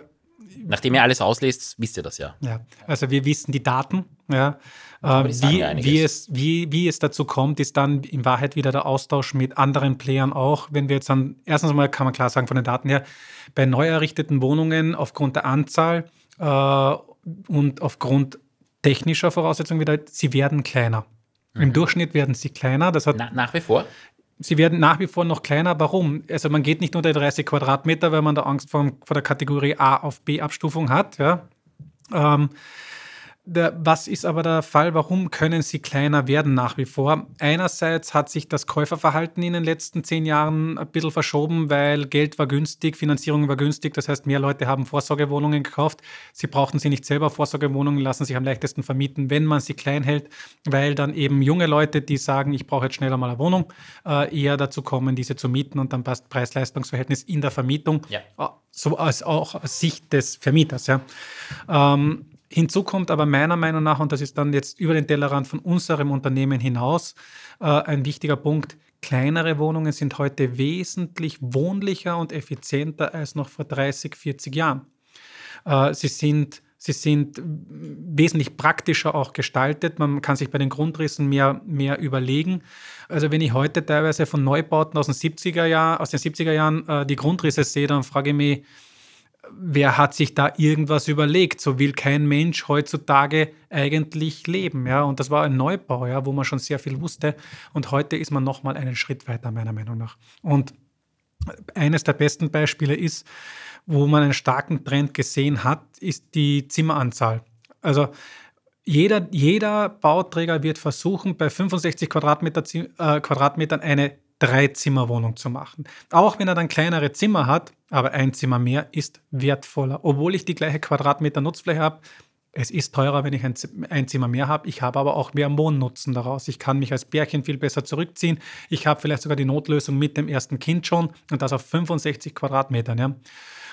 Nachdem ihr alles auslest, wisst ihr das ja. Ja, also wir wissen die Daten. Ja. Äh, wie, wie, es, wie, wie es dazu kommt, ist dann in Wahrheit wieder der Austausch mit anderen Playern auch. Wenn wir jetzt dann, erstens mal kann man klar sagen von den Daten her, bei neu errichteten Wohnungen aufgrund der Anzahl äh, und aufgrund technischer Voraussetzungen wieder, sie werden kleiner. Mhm. Im Durchschnitt werden sie kleiner. Das hat Na, nach wie vor? Sie werden nach wie vor noch kleiner. Warum? Also man geht nicht unter 30 Quadratmeter, weil man da Angst vor, vor der Kategorie A auf B Abstufung hat. Ja. Ähm, der, was ist aber der Fall? Warum können sie kleiner werden nach wie vor? Einerseits hat sich das Käuferverhalten in den letzten zehn Jahren ein bisschen verschoben, weil Geld war günstig, Finanzierung war günstig. Das heißt, mehr Leute haben Vorsorgewohnungen gekauft. Sie brauchten sie nicht selber. Vorsorgewohnungen lassen sich am leichtesten vermieten, wenn man sie klein hält, weil dann eben junge Leute, die sagen, ich brauche jetzt schneller mal eine Wohnung, äh, eher dazu kommen, diese zu mieten und dann passt Preis-Leistungs-Verhältnis in der Vermietung. Ja. Äh, so als auch aus Sicht des Vermieters. Ja. Ähm, Hinzu kommt aber meiner Meinung nach, und das ist dann jetzt über den Tellerrand von unserem Unternehmen hinaus, äh, ein wichtiger Punkt, kleinere Wohnungen sind heute wesentlich wohnlicher und effizienter als noch vor 30, 40 Jahren. Äh, sie sind Sie sind wesentlich praktischer auch gestaltet. Man kann sich bei den Grundrissen mehr, mehr überlegen. Also wenn ich heute teilweise von Neubauten aus den 70er Jahren, aus den 70er Jahren äh, die Grundrisse sehe, dann frage ich mich, wer hat sich da irgendwas überlegt? So will kein Mensch heutzutage eigentlich leben. Ja? Und das war ein Neubau, ja, wo man schon sehr viel wusste. Und heute ist man nochmal einen Schritt weiter, meiner Meinung nach. Und eines der besten Beispiele ist, wo man einen starken Trend gesehen hat, ist die Zimmeranzahl. Also jeder, jeder Bauträger wird versuchen, bei 65 Quadratmeter, äh, Quadratmetern eine Dreizimmerwohnung zu machen. Auch wenn er dann kleinere Zimmer hat, aber ein Zimmer mehr ist wertvoller. Obwohl ich die gleiche Quadratmeter Nutzfläche habe, es ist teurer, wenn ich ein, Zimmer mehr habe. Ich habe aber auch mehr Wohnnutzen daraus. Ich kann mich als Bärchen viel besser zurückziehen. Ich habe vielleicht sogar die Notlösung mit dem ersten Kind schon und das auf 65 Quadratmetern. Ja.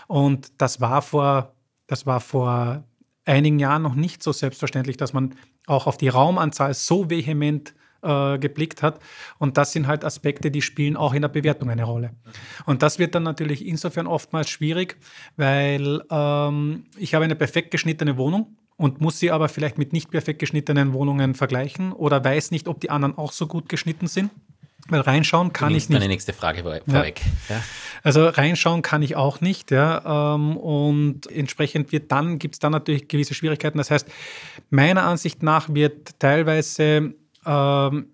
Und das war vor, das war vor einigen Jahren noch nicht so selbstverständlich, dass man auch auf die Raumanzahl so vehement äh, geblickt hat. Und das sind halt Aspekte, die spielen auch in der Bewertung eine Rolle. Und das wird dann natürlich insofern oftmals schwierig, weil ähm, ich habe eine perfekt geschnittene Wohnung und muss sie aber vielleicht mit nicht perfekt geschnittenen Wohnungen vergleichen oder weiß nicht, ob die anderen auch so gut geschnitten sind. Weil reinschauen kann ich nicht. Meine nächste Frage vorweg. Ja. Ja. Also reinschauen kann ich auch nicht, ja. Ähm, und entsprechend wird dann, gibt es dann natürlich gewisse Schwierigkeiten. Das heißt, meiner Ansicht nach wird teilweise ähm,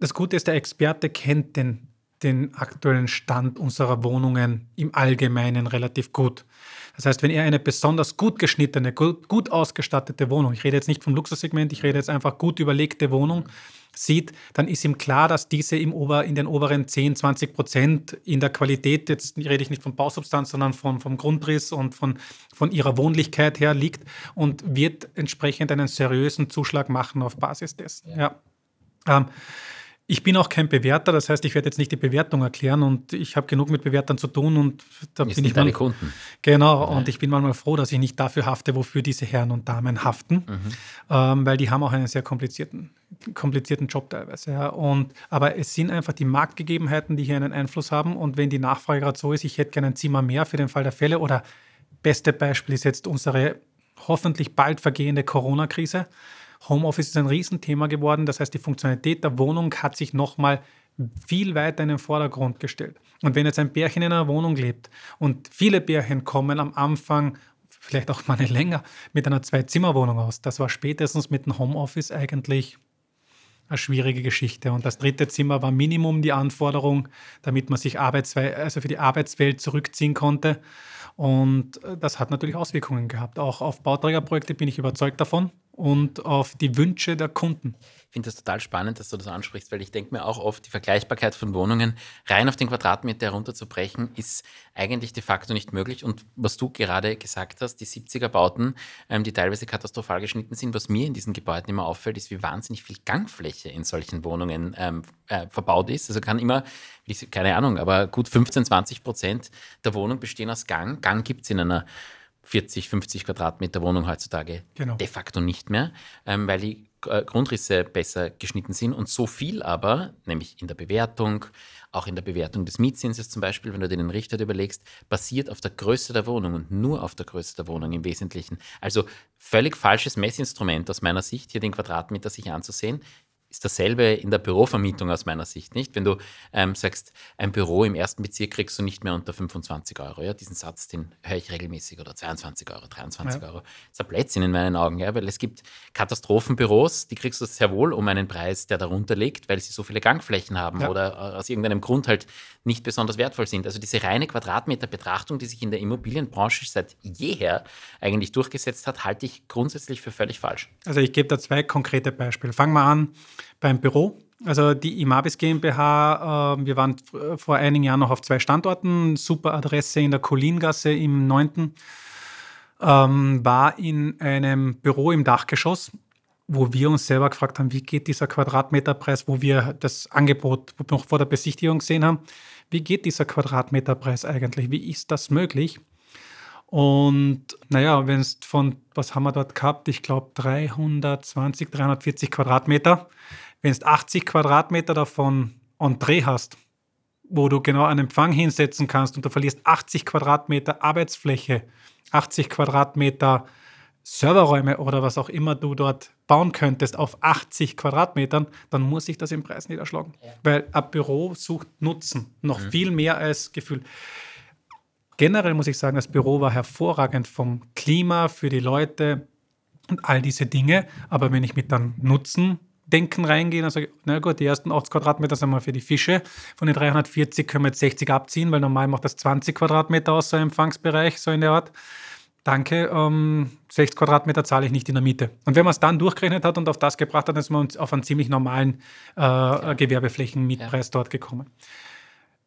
das Gute ist, der Experte kennt den, den aktuellen Stand unserer Wohnungen im Allgemeinen relativ gut. Das heißt, wenn er eine besonders gut geschnittene, gut, gut ausgestattete Wohnung, ich rede jetzt nicht vom Luxussegment, ich rede jetzt einfach gut überlegte Wohnung, sieht, dann ist ihm klar, dass diese im Ober, in den oberen 10, 20 Prozent in der Qualität, jetzt rede ich nicht von Bausubstanz, sondern von, vom Grundriss und von, von ihrer Wohnlichkeit her liegt und wird entsprechend einen seriösen Zuschlag machen auf Basis dessen. Ja. ja. Ähm, ich bin auch kein Bewerter, das heißt, ich werde jetzt nicht die Bewertung erklären und ich habe genug mit Bewertern zu tun und da Jetzt bin ich deine Kunden. Genau, ja. und ich bin manchmal froh, dass ich nicht dafür hafte, wofür diese Herren und Damen haften, mhm. ähm, weil die haben auch einen sehr komplizierten, komplizierten Job teilweise. Ja. Und, aber es sind einfach die Marktgegebenheiten, die hier einen Einfluss haben und wenn die Nachfrage gerade so ist, ich hätte gerne ein Zimmer mehr für den Fall der Fälle oder beste Beispiel ist jetzt unsere hoffentlich bald vergehende Corona-Krise Homeoffice ist ein Riesenthema geworden. Das heißt, die Funktionalität der Wohnung hat sich nochmal viel weiter in den Vordergrund gestellt. Und wenn jetzt ein Bärchen in einer Wohnung lebt und viele Bärchen kommen am Anfang, vielleicht auch mal länger, mit einer Zwei-Zimmer-Wohnung aus, das war spätestens mit dem Homeoffice eigentlich eine schwierige Geschichte. Und das dritte Zimmer war Minimum die Anforderung, damit man sich Arbeitswe also für die Arbeitswelt zurückziehen konnte. Und äh, das hat natürlich Auswirkungen gehabt. Auch auf Bauträgerprojekte bin ich überzeugt davon und auf die Wünsche der Kunden. Ich finde das total spannend, dass du das ansprichst, weil ich denke mir auch oft, die Vergleichbarkeit von Wohnungen rein auf den Quadratmeter herunterzubrechen, ist eigentlich de facto nicht möglich. Und was du gerade gesagt hast, die 70er-Bauten, ähm, die teilweise katastrophal geschnitten sind, was mir in diesen Gebäuden immer auffällt, ist, wie wahnsinnig viel Gangfläche in solchen Wohnungen ähm, äh, verbaut ist. Also kann immer, keine Ahnung, aber gut 15, 20 Prozent der Wohnung bestehen aus Gang. Gang gibt es in einer 40, 50 Quadratmeter Wohnung heutzutage genau. de facto nicht mehr, ähm, weil die äh, Grundrisse besser geschnitten sind und so viel aber, nämlich in der Bewertung, auch in der Bewertung des Mietzinses zum Beispiel, wenn du dir den Richter überlegst, basiert auf der Größe der Wohnung und nur auf der Größe der Wohnung im Wesentlichen. Also völlig falsches Messinstrument aus meiner Sicht, hier den Quadratmeter sich anzusehen ist dasselbe in der Bürovermietung aus meiner Sicht, nicht? Wenn du ähm, sagst, ein Büro im ersten Bezirk kriegst du nicht mehr unter 25 Euro. Ja? Diesen Satz, den höre ich regelmäßig oder 22 Euro, 23 ja. Euro. Das ist ein Blödsinn in meinen Augen, ja? weil es gibt Katastrophenbüros, die kriegst du sehr wohl um einen Preis, der darunter liegt, weil sie so viele Gangflächen haben ja. oder äh, aus irgendeinem Grund halt nicht besonders wertvoll sind. Also diese reine Quadratmeterbetrachtung, die sich in der Immobilienbranche seit jeher eigentlich durchgesetzt hat, halte ich grundsätzlich für völlig falsch. Also ich gebe da zwei konkrete Beispiele. Fangen wir an beim Büro. Also die Imabis GmbH, äh, wir waren vor einigen Jahren noch auf zwei Standorten, super Adresse in der Kolingasse im 9. Ähm, war in einem Büro im Dachgeschoss, wo wir uns selber gefragt haben, wie geht dieser Quadratmeterpreis, wo wir das Angebot noch vor der Besichtigung gesehen haben, wie geht dieser Quadratmeterpreis eigentlich, wie ist das möglich? Und naja, wenn es von, was haben wir dort gehabt? Ich glaube 320, 340 Quadratmeter. Wenn du 80 Quadratmeter davon Entree hast, wo du genau einen Empfang hinsetzen kannst und du verlierst 80 Quadratmeter Arbeitsfläche, 80 Quadratmeter Serverräume oder was auch immer du dort bauen könntest auf 80 Quadratmetern, dann muss sich das im Preis niederschlagen. Ja. Weil ein Büro sucht Nutzen, noch mhm. viel mehr als Gefühl. Generell muss ich sagen, das Büro war hervorragend vom Klima, für die Leute und all diese Dinge. Aber wenn ich mit dann Nutzen Denken reingehe, dann sage ich, na gut, die ersten 80 Quadratmeter sind mal für die Fische. Von den 340 können wir jetzt 60 abziehen, weil normal macht das 20 Quadratmeter aus, so ein Empfangsbereich, so in der Art. Danke, ähm, 60 Quadratmeter zahle ich nicht in der Miete. Und wenn man es dann durchgerechnet hat und auf das gebracht hat, dann ist man auf einen ziemlich normalen äh, ja. Gewerbeflächenmietpreis ja. dort gekommen.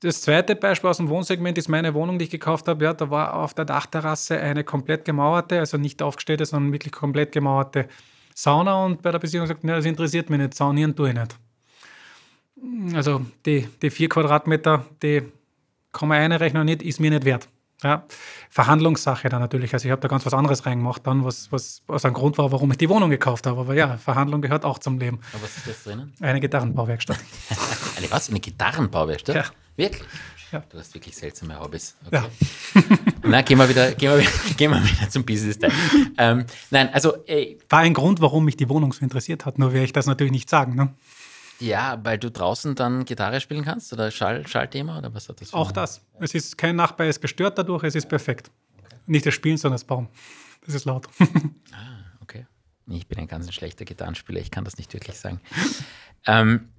Das zweite Beispiel aus dem Wohnsegment ist meine Wohnung, die ich gekauft habe. Ja, da war auf der Dachterrasse eine komplett gemauerte, also nicht aufgestellte, sondern wirklich komplett gemauerte Sauna. Und bei der Besichtigung gesagt, das interessiert mich nicht, saunieren tue ich nicht. Also die, die vier Quadratmeter, die kann man einrechnen nicht, ist mir nicht wert. Ja, Verhandlungssache dann natürlich. Also ich habe da ganz was anderes reingemacht, dann, was, was, was ein Grund war, warum ich die Wohnung gekauft habe. Aber ja, Verhandlung gehört auch zum Leben. Aber was ist das drinnen? Eine Gitarrenbauwerkstatt. Eine was? Eine Gitarrenbauwerkstatt? Ja. Wirklich? Ja. Du hast wirklich seltsame Hobbys. Okay. Ja. Na, gehen wir wieder, gehen wir, gehen wir wieder zum Business-Teil. Ähm, nein, also. Ey, War ein Grund, warum mich die Wohnung so interessiert hat, nur werde ich das natürlich nicht sagen. Ne? Ja, weil du draußen dann Gitarre spielen kannst oder Schall, Schallthema oder was hat das? Auch das. Es ist kein Nachbar ist gestört dadurch, es ist perfekt. Nicht das Spielen, sondern das Bauen. Das ist laut. ah, okay. Ich bin ein ganz schlechter Gitarrenspieler, ich kann das nicht wirklich sagen. ähm,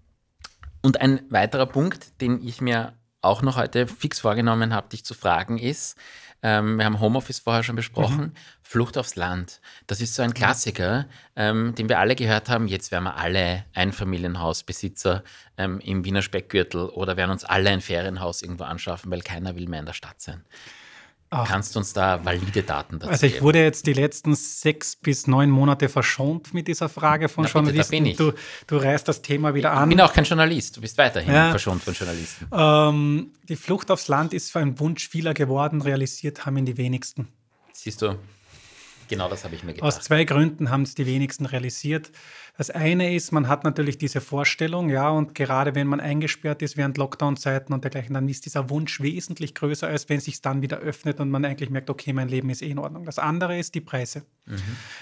und ein weiterer Punkt, den ich mir auch noch heute fix vorgenommen habe, dich zu fragen, ist, ähm, wir haben Homeoffice vorher schon besprochen. Mhm. Flucht aufs Land. Das ist so ein Klassiker, ähm, den wir alle gehört haben. Jetzt werden wir alle Einfamilienhausbesitzer ähm, im Wiener Speckgürtel oder werden uns alle ein Ferienhaus irgendwo anschaffen, weil keiner will mehr in der Stadt sein. Ach. Kannst du uns da valide Daten dazu Also ich geben? wurde jetzt die letzten sechs bis neun Monate verschont mit dieser Frage von Na, Journalisten. Bitte, du, du reißt das Thema wieder an. Ich bin auch kein Journalist, du bist weiterhin ja. verschont von Journalisten. Ähm, die Flucht aufs Land ist für einen Wunsch vieler geworden, realisiert haben ihn die wenigsten. Siehst du, genau das habe ich mir gedacht. Aus zwei Gründen haben es die wenigsten realisiert. Das eine ist, man hat natürlich diese Vorstellung, ja, und gerade wenn man eingesperrt ist während Lockdown-Zeiten und dergleichen, dann ist dieser Wunsch wesentlich größer, als wenn es sich dann wieder öffnet und man eigentlich merkt, okay, mein Leben ist eh in Ordnung. Das andere ist die Preise. Mhm.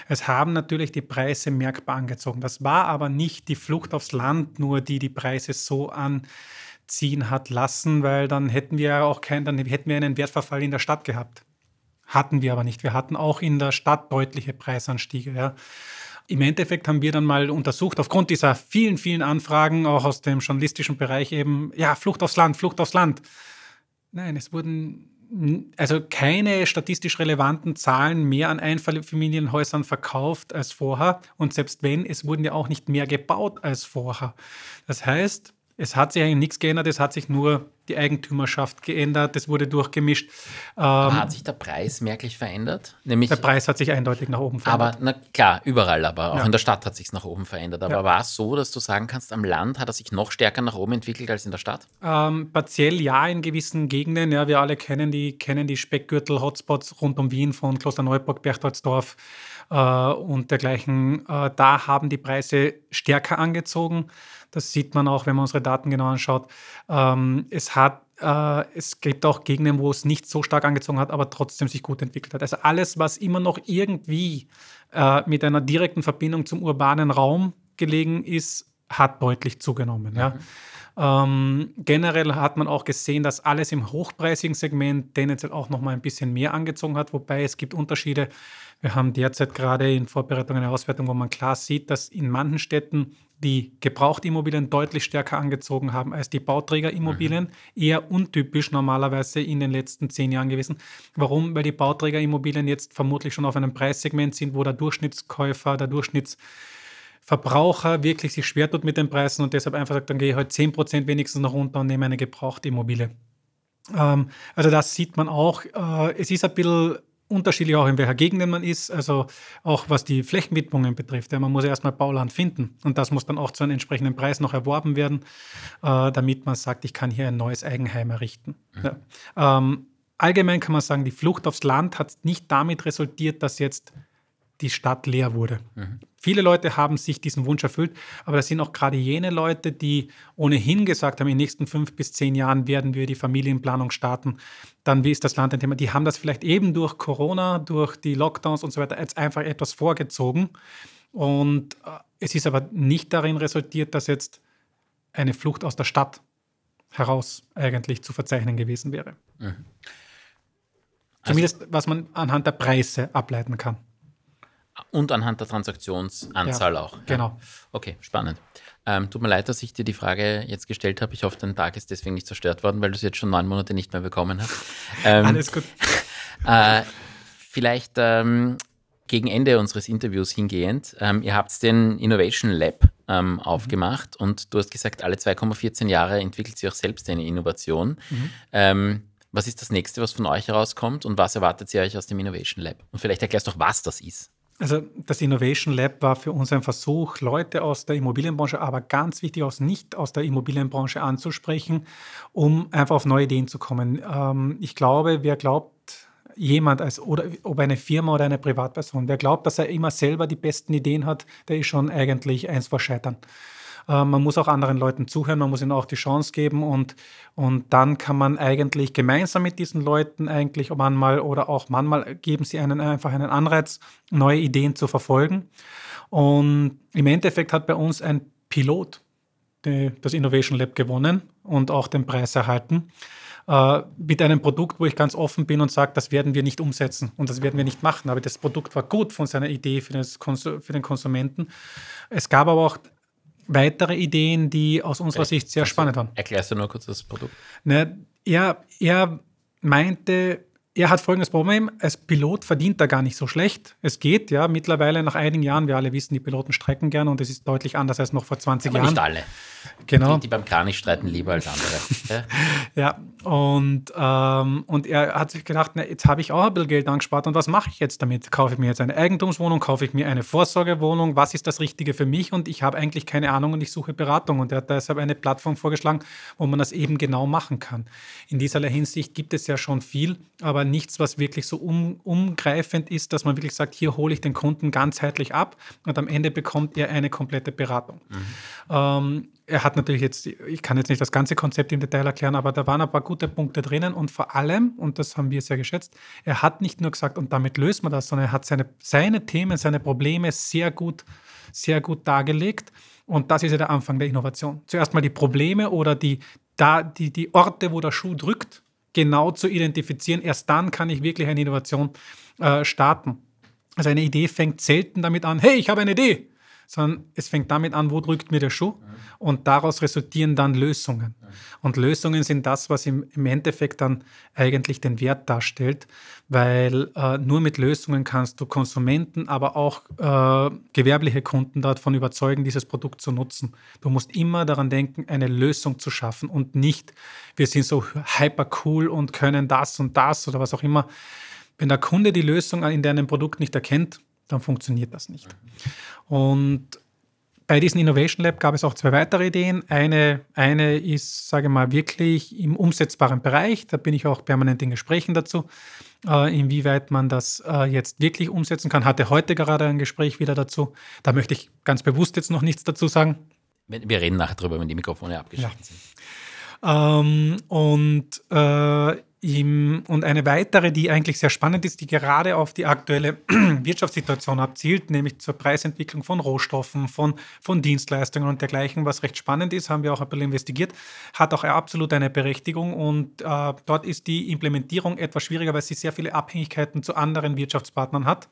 Es haben natürlich die Preise merkbar angezogen. Das war aber nicht die Flucht aufs Land, nur die die Preise so anziehen hat lassen, weil dann hätten wir auch keinen, dann hätten wir einen Wertverfall in der Stadt gehabt. Hatten wir aber nicht. Wir hatten auch in der Stadt deutliche Preisanstiege. Ja. Im Endeffekt haben wir dann mal untersucht, aufgrund dieser vielen, vielen Anfragen, auch aus dem journalistischen Bereich eben, ja, Flucht aufs Land, Flucht aufs Land. Nein, es wurden also keine statistisch relevanten Zahlen mehr an Einfamilienhäusern verkauft als vorher. Und selbst wenn, es wurden ja auch nicht mehr gebaut als vorher. Das heißt, es hat sich eigentlich nichts geändert, es hat sich nur die Eigentümerschaft geändert, es wurde durchgemischt. Ähm, hat sich der Preis merklich verändert? Nämlich, der Preis hat sich eindeutig nach oben verändert. Aber na klar, überall, aber auch ja. in der Stadt hat sich nach oben verändert. Aber ja. war es so, dass du sagen kannst, am Land hat er sich noch stärker nach oben entwickelt als in der Stadt? Ähm, partiell ja, in gewissen Gegenden. Ja, wir alle kennen die, kennen die Speckgürtel-Hotspots rund um Wien von Klosterneuburg, Berchtoldsdorf äh, und dergleichen. Äh, da haben die Preise stärker angezogen. Das sieht man auch, wenn man unsere Daten genau anschaut. Ähm, es hat äh, es gibt auch Gegenden, wo es nicht so stark angezogen hat, aber trotzdem sich gut entwickelt hat. Also alles, was immer noch irgendwie äh, mit einer direkten Verbindung zum urbanen Raum gelegen ist, hat deutlich zugenommen. Mhm. Ja. Ähm, generell hat man auch gesehen, dass alles im hochpreisigen Segment tendenziell auch noch mal ein bisschen mehr angezogen hat, wobei es gibt Unterschiede. Wir haben derzeit gerade in Vorbereitung eine Auswertung, wo man klar sieht, dass in manchen Städten die Gebrauchtimmobilien deutlich stärker angezogen haben als die Bauträgerimmobilien. Mhm. Eher untypisch normalerweise in den letzten zehn Jahren gewesen. Warum? Weil die Bauträgerimmobilien jetzt vermutlich schon auf einem Preissegment sind, wo der Durchschnittskäufer, der Durchschnittsverbraucher wirklich sich schwer tut mit den Preisen und deshalb einfach sagt, dann gehe ich halt 10% wenigstens noch runter und nehme eine gebrauchte Immobilie. Ähm, also das sieht man auch. Äh, es ist ein bisschen unterschiedlich auch in welcher Gegend man ist, also auch was die Flächenwidmungen betrifft. Ja, man muss ja erstmal Bauland finden und das muss dann auch zu einem entsprechenden Preis noch erworben werden, äh, damit man sagt, ich kann hier ein neues Eigenheim errichten. Mhm. Ja. Ähm, allgemein kann man sagen, die Flucht aufs Land hat nicht damit resultiert, dass jetzt die Stadt leer wurde. Mhm. Viele Leute haben sich diesen Wunsch erfüllt, aber das sind auch gerade jene Leute, die ohnehin gesagt haben, in den nächsten fünf bis zehn Jahren werden wir die Familienplanung starten. Dann, wie ist das Land ein Thema? Die haben das vielleicht eben durch Corona, durch die Lockdowns und so weiter jetzt einfach etwas vorgezogen. Und äh, es ist aber nicht darin resultiert, dass jetzt eine Flucht aus der Stadt heraus eigentlich zu verzeichnen gewesen wäre. Mhm. Also, Zumindest was man anhand der Preise ableiten kann. Und anhand der Transaktionsanzahl ja, auch. Genau. Okay, spannend. Ähm, tut mir leid, dass ich dir die Frage jetzt gestellt habe. Ich hoffe, dein Tag ist deswegen nicht zerstört worden, weil du es jetzt schon neun Monate nicht mehr bekommen hast. Ähm, Alles gut. Äh, vielleicht ähm, gegen Ende unseres Interviews hingehend. Ähm, ihr habt den Innovation Lab ähm, aufgemacht mhm. und du hast gesagt, alle 2,14 Jahre entwickelt sich auch selbst eine Innovation. Mhm. Ähm, was ist das nächste, was von euch herauskommt und was erwartet ihr euch aus dem Innovation Lab? Und vielleicht erklärst du auch, was das ist. Also das Innovation Lab war für uns ein Versuch, Leute aus der Immobilienbranche, aber ganz wichtig aus nicht aus der Immobilienbranche anzusprechen, um einfach auf neue Ideen zu kommen. Ähm, ich glaube, wer glaubt, jemand als oder ob eine Firma oder eine Privatperson, wer glaubt, dass er immer selber die besten Ideen hat, der ist schon eigentlich eins vor Scheitern. Äh, man muss auch anderen Leuten zuhören, man muss ihnen auch die Chance geben und, und dann kann man eigentlich gemeinsam mit diesen Leuten eigentlich manchmal oder auch manchmal geben sie einen einfach einen Anreiz, neue Ideen zu verfolgen. Und im Endeffekt hat bei uns ein Pilot das Innovation Lab gewonnen und auch den Preis erhalten äh, mit einem Produkt, wo ich ganz offen bin und sage, das werden wir nicht umsetzen und das werden wir nicht machen. Aber das Produkt war gut von seiner Idee für den Konsumenten. Es gab aber auch weitere Ideen, die aus unserer Sicht sehr spannend waren. Erklärst du nur kurz das Produkt? Ne, er, er meinte, er hat folgendes Problem: Als Pilot verdient er gar nicht so schlecht. Es geht, ja, mittlerweile nach einigen Jahren, wir alle wissen, die Piloten strecken gerne und es ist deutlich anders als noch vor 20 Aber Jahren. Nicht alle. Genau. Die, die beim Kranich streiten lieber als andere. ja, und, ähm, und er hat sich gedacht, na, jetzt habe ich auch ein bisschen Geld angespart und was mache ich jetzt damit? Kaufe ich mir jetzt eine Eigentumswohnung, kaufe ich mir eine Vorsorgewohnung? Was ist das Richtige für mich? Und ich habe eigentlich keine Ahnung und ich suche Beratung. Und er hat deshalb eine Plattform vorgeschlagen, wo man das eben genau machen kann. In dieser Hinsicht gibt es ja schon viel, aber nichts, was wirklich so um, umgreifend ist, dass man wirklich sagt, hier hole ich den Kunden ganzheitlich ab und am Ende bekommt er eine komplette Beratung. Mhm. Ähm, er hat natürlich jetzt, ich kann jetzt nicht das ganze Konzept im Detail erklären, aber da waren ein paar gute Punkte drinnen und vor allem, und das haben wir sehr geschätzt, er hat nicht nur gesagt, und damit löst man das, sondern er hat seine, seine Themen, seine Probleme sehr gut, sehr gut dargelegt. Und das ist ja der Anfang der Innovation. Zuerst mal die Probleme oder die, da, die, die Orte, wo der Schuh drückt, genau zu identifizieren. Erst dann kann ich wirklich eine Innovation äh, starten. Also eine Idee fängt selten damit an, hey, ich habe eine Idee, sondern es fängt damit an, wo drückt mir der Schuh und daraus resultieren dann Lösungen. Und Lösungen sind das, was im, im Endeffekt dann eigentlich den Wert darstellt, weil äh, nur mit Lösungen kannst du Konsumenten, aber auch äh, gewerbliche Kunden davon überzeugen, dieses Produkt zu nutzen. Du musst immer daran denken, eine Lösung zu schaffen und nicht, wir sind so hyper cool und können das und das oder was auch immer. Wenn der Kunde die Lösung in deinem Produkt nicht erkennt, dann funktioniert das nicht. Und bei diesem Innovation Lab gab es auch zwei weitere Ideen. Eine, eine ist, sage ich mal, wirklich im umsetzbaren Bereich. Da bin ich auch permanent in Gesprächen dazu, äh, inwieweit man das äh, jetzt wirklich umsetzen kann. Hatte heute gerade ein Gespräch wieder dazu. Da möchte ich ganz bewusst jetzt noch nichts dazu sagen. Wir reden nachher drüber, wenn die Mikrofone abgeschaltet ja. sind. Ähm, und äh, und eine weitere, die eigentlich sehr spannend ist, die gerade auf die aktuelle Wirtschaftssituation abzielt, nämlich zur Preisentwicklung von Rohstoffen, von, von Dienstleistungen und dergleichen, was recht spannend ist, haben wir auch ein bisschen investigiert, hat auch absolut eine Berechtigung und äh, dort ist die Implementierung etwas schwieriger, weil sie sehr viele Abhängigkeiten zu anderen Wirtschaftspartnern hat.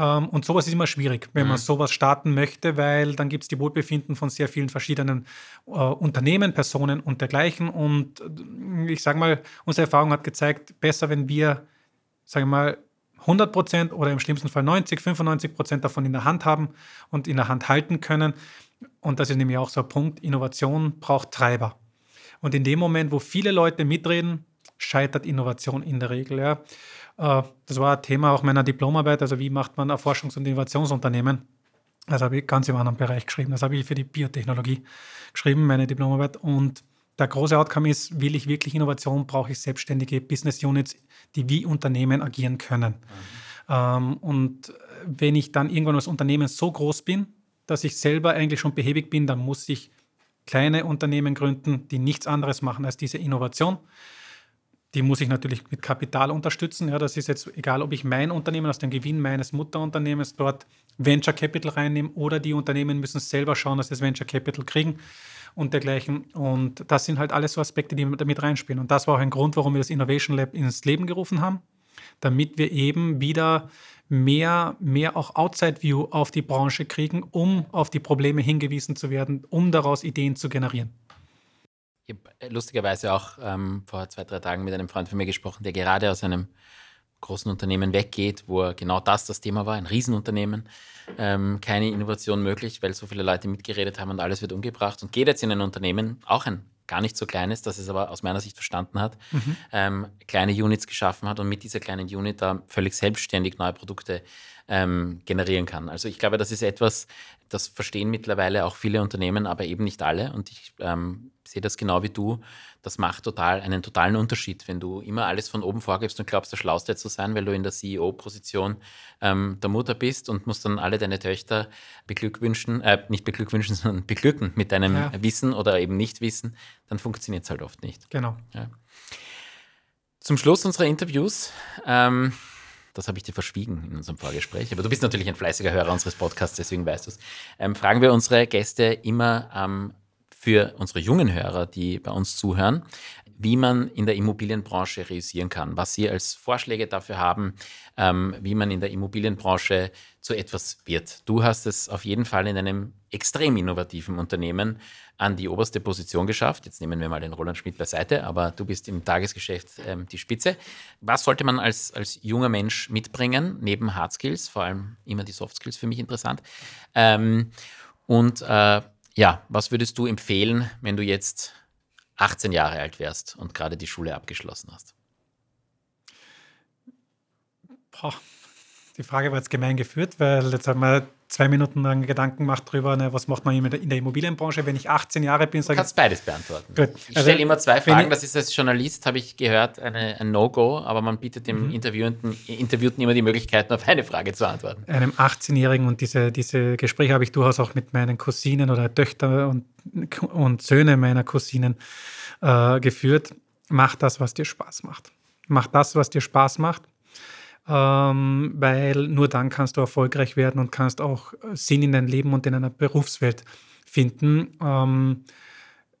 Ähm, und sowas ist immer schwierig, wenn man mhm. sowas starten möchte, weil dann gibt es die Wohlbefinden von sehr vielen verschiedenen äh, Unternehmen, Personen und dergleichen. Und äh, ich sage mal, unsere Erfahrung hat gezeigt, besser, wenn wir, sagen wir mal, 100 Prozent oder im schlimmsten Fall 90, 95 Prozent davon in der Hand haben und in der Hand halten können. Und das ist nämlich auch so ein Punkt, Innovation braucht Treiber. Und in dem Moment, wo viele Leute mitreden, scheitert Innovation in der Regel. Ja. Äh, das war ein Thema auch meiner Diplomarbeit, also wie macht man ein Forschungs- und Innovationsunternehmen. Das habe ich ganz im anderen Bereich geschrieben. Das habe ich für die Biotechnologie geschrieben, meine Diplomarbeit. Und der große Outcome ist, will ich wirklich Innovation, brauche ich selbstständige Business Units, die wie Unternehmen agieren können. Mhm. Ähm, und wenn ich dann irgendwann als Unternehmen so groß bin, dass ich selber eigentlich schon behäbig bin, dann muss ich kleine Unternehmen gründen, die nichts anderes machen als diese Innovation. Die muss ich natürlich mit Kapital unterstützen. Ja, das ist jetzt egal, ob ich mein Unternehmen aus dem Gewinn meines Mutterunternehmens dort Venture Capital reinnehme oder die Unternehmen müssen selber schauen, dass sie das Venture Capital kriegen und dergleichen. Und das sind halt alles so Aspekte, die damit reinspielen. Und das war auch ein Grund, warum wir das Innovation Lab ins Leben gerufen haben, damit wir eben wieder mehr, mehr auch Outside View auf die Branche kriegen, um auf die Probleme hingewiesen zu werden, um daraus Ideen zu generieren. Ich habe äh, lustigerweise auch ähm, vor zwei, drei Tagen mit einem Freund von mir gesprochen, der gerade aus einem großen Unternehmen weggeht, wo genau das das Thema war, ein Riesenunternehmen, ähm, keine Innovation möglich, weil so viele Leute mitgeredet haben und alles wird umgebracht und geht jetzt in ein Unternehmen, auch ein gar nicht so kleines, das es aber aus meiner Sicht verstanden hat, mhm. ähm, kleine Units geschaffen hat und mit dieser kleinen Unit da völlig selbstständig neue Produkte ähm, generieren kann. Also ich glaube, das ist etwas, das verstehen mittlerweile auch viele Unternehmen, aber eben nicht alle. Und ich ähm, sehe das genau wie du. Das macht total einen totalen Unterschied, wenn du immer alles von oben vorgibst und glaubst, der Schlauste zu sein, weil du in der CEO-Position ähm, der Mutter bist und musst dann alle deine Töchter beglückwünschen, äh, nicht beglückwünschen, sondern beglücken mit deinem ja. Wissen oder eben Nichtwissen, dann funktioniert es halt oft nicht. Genau. Ja. Zum Schluss unserer Interviews. Ähm, das habe ich dir verschwiegen in unserem Vorgespräch. Aber du bist natürlich ein fleißiger Hörer unseres Podcasts, deswegen weißt du es. Ähm, fragen wir unsere Gäste immer ähm, für unsere jungen Hörer, die bei uns zuhören, wie man in der Immobilienbranche realisieren kann, was Sie als Vorschläge dafür haben, ähm, wie man in der Immobilienbranche zu etwas wird. Du hast es auf jeden Fall in einem extrem innovativen Unternehmen an die oberste Position geschafft. Jetzt nehmen wir mal den Roland Schmidt beiseite, aber du bist im Tagesgeschäft ähm, die Spitze. Was sollte man als, als junger Mensch mitbringen, neben Hard Skills, vor allem immer die Soft Skills für mich interessant? Ähm, und äh, ja, was würdest du empfehlen, wenn du jetzt 18 Jahre alt wärst und gerade die Schule abgeschlossen hast? Boah, die Frage war jetzt gemein geführt, weil jetzt haben wir zwei Minuten lang Gedanken gemacht darüber, ne, was macht man in der Immobilienbranche, wenn ich 18 Jahre bin. Du kannst beides beantworten. Gut. Ich also, stelle immer zwei Fragen. Das ist als Journalist, habe ich gehört, eine, ein No-Go, aber man bietet dem mhm. Interviewten, Interviewten immer die Möglichkeit, auf eine Frage zu antworten. Einem 18-Jährigen und diese, diese Gespräche habe ich durchaus auch mit meinen Cousinen oder Töchter und, und Söhne meiner Cousinen äh, geführt. Mach das, was dir Spaß macht. Mach das, was dir Spaß macht ähm, weil nur dann kannst du erfolgreich werden und kannst auch Sinn in dein Leben und in einer Berufswelt finden. Ähm,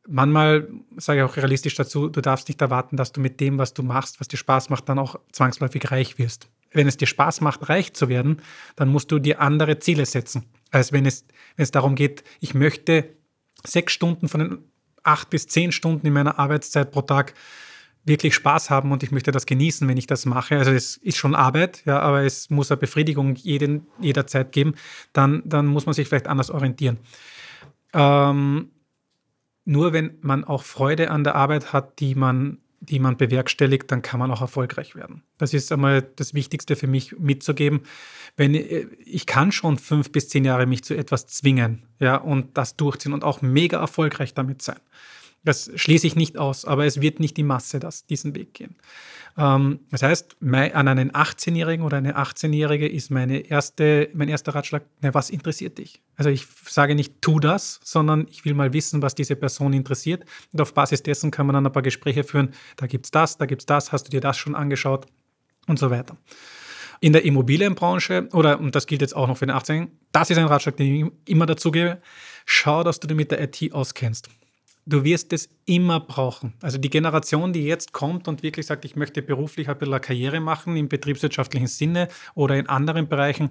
manchmal sage ich auch realistisch dazu, du darfst nicht erwarten, dass du mit dem, was du machst, was dir Spaß macht, dann auch zwangsläufig reich wirst. wenn es dir Spaß macht, reich zu werden, dann musst du dir andere Ziele setzen, als wenn es, wenn es darum geht, ich möchte sechs Stunden von den acht bis zehn Stunden in meiner Arbeitszeit pro Tag wirklich Spaß haben und ich möchte das genießen, wenn ich das mache. Also es ist schon Arbeit, ja, aber es muss eine Befriedigung jeden, jederzeit geben. Dann, dann muss man sich vielleicht anders orientieren. Ähm, nur wenn man auch Freude an der Arbeit hat, die man, die man bewerkstelligt, dann kann man auch erfolgreich werden. Das ist einmal das Wichtigste für mich mitzugeben. Wenn ich kann schon fünf bis zehn Jahre mich zu etwas zwingen, ja, und das durchziehen und auch mega erfolgreich damit sein. Das schließe ich nicht aus, aber es wird nicht die Masse das, diesen Weg gehen. Ähm, das heißt, an einen 18-Jährigen oder eine 18-Jährige ist meine erste, mein erster Ratschlag, na, was interessiert dich? Also ich sage nicht, tu das, sondern ich will mal wissen, was diese Person interessiert. Und auf Basis dessen kann man dann ein paar Gespräche führen. Da gibt es das, da gibt es das, hast du dir das schon angeschaut und so weiter. In der Immobilienbranche, oder, und das gilt jetzt auch noch für den 18-Jährigen, das ist ein Ratschlag, den ich immer dazu gebe, schau, dass du dich mit der IT auskennst du wirst es immer brauchen. Also die Generation, die jetzt kommt und wirklich sagt, ich möchte beruflich ein bisschen eine Karriere machen im betriebswirtschaftlichen Sinne oder in anderen Bereichen,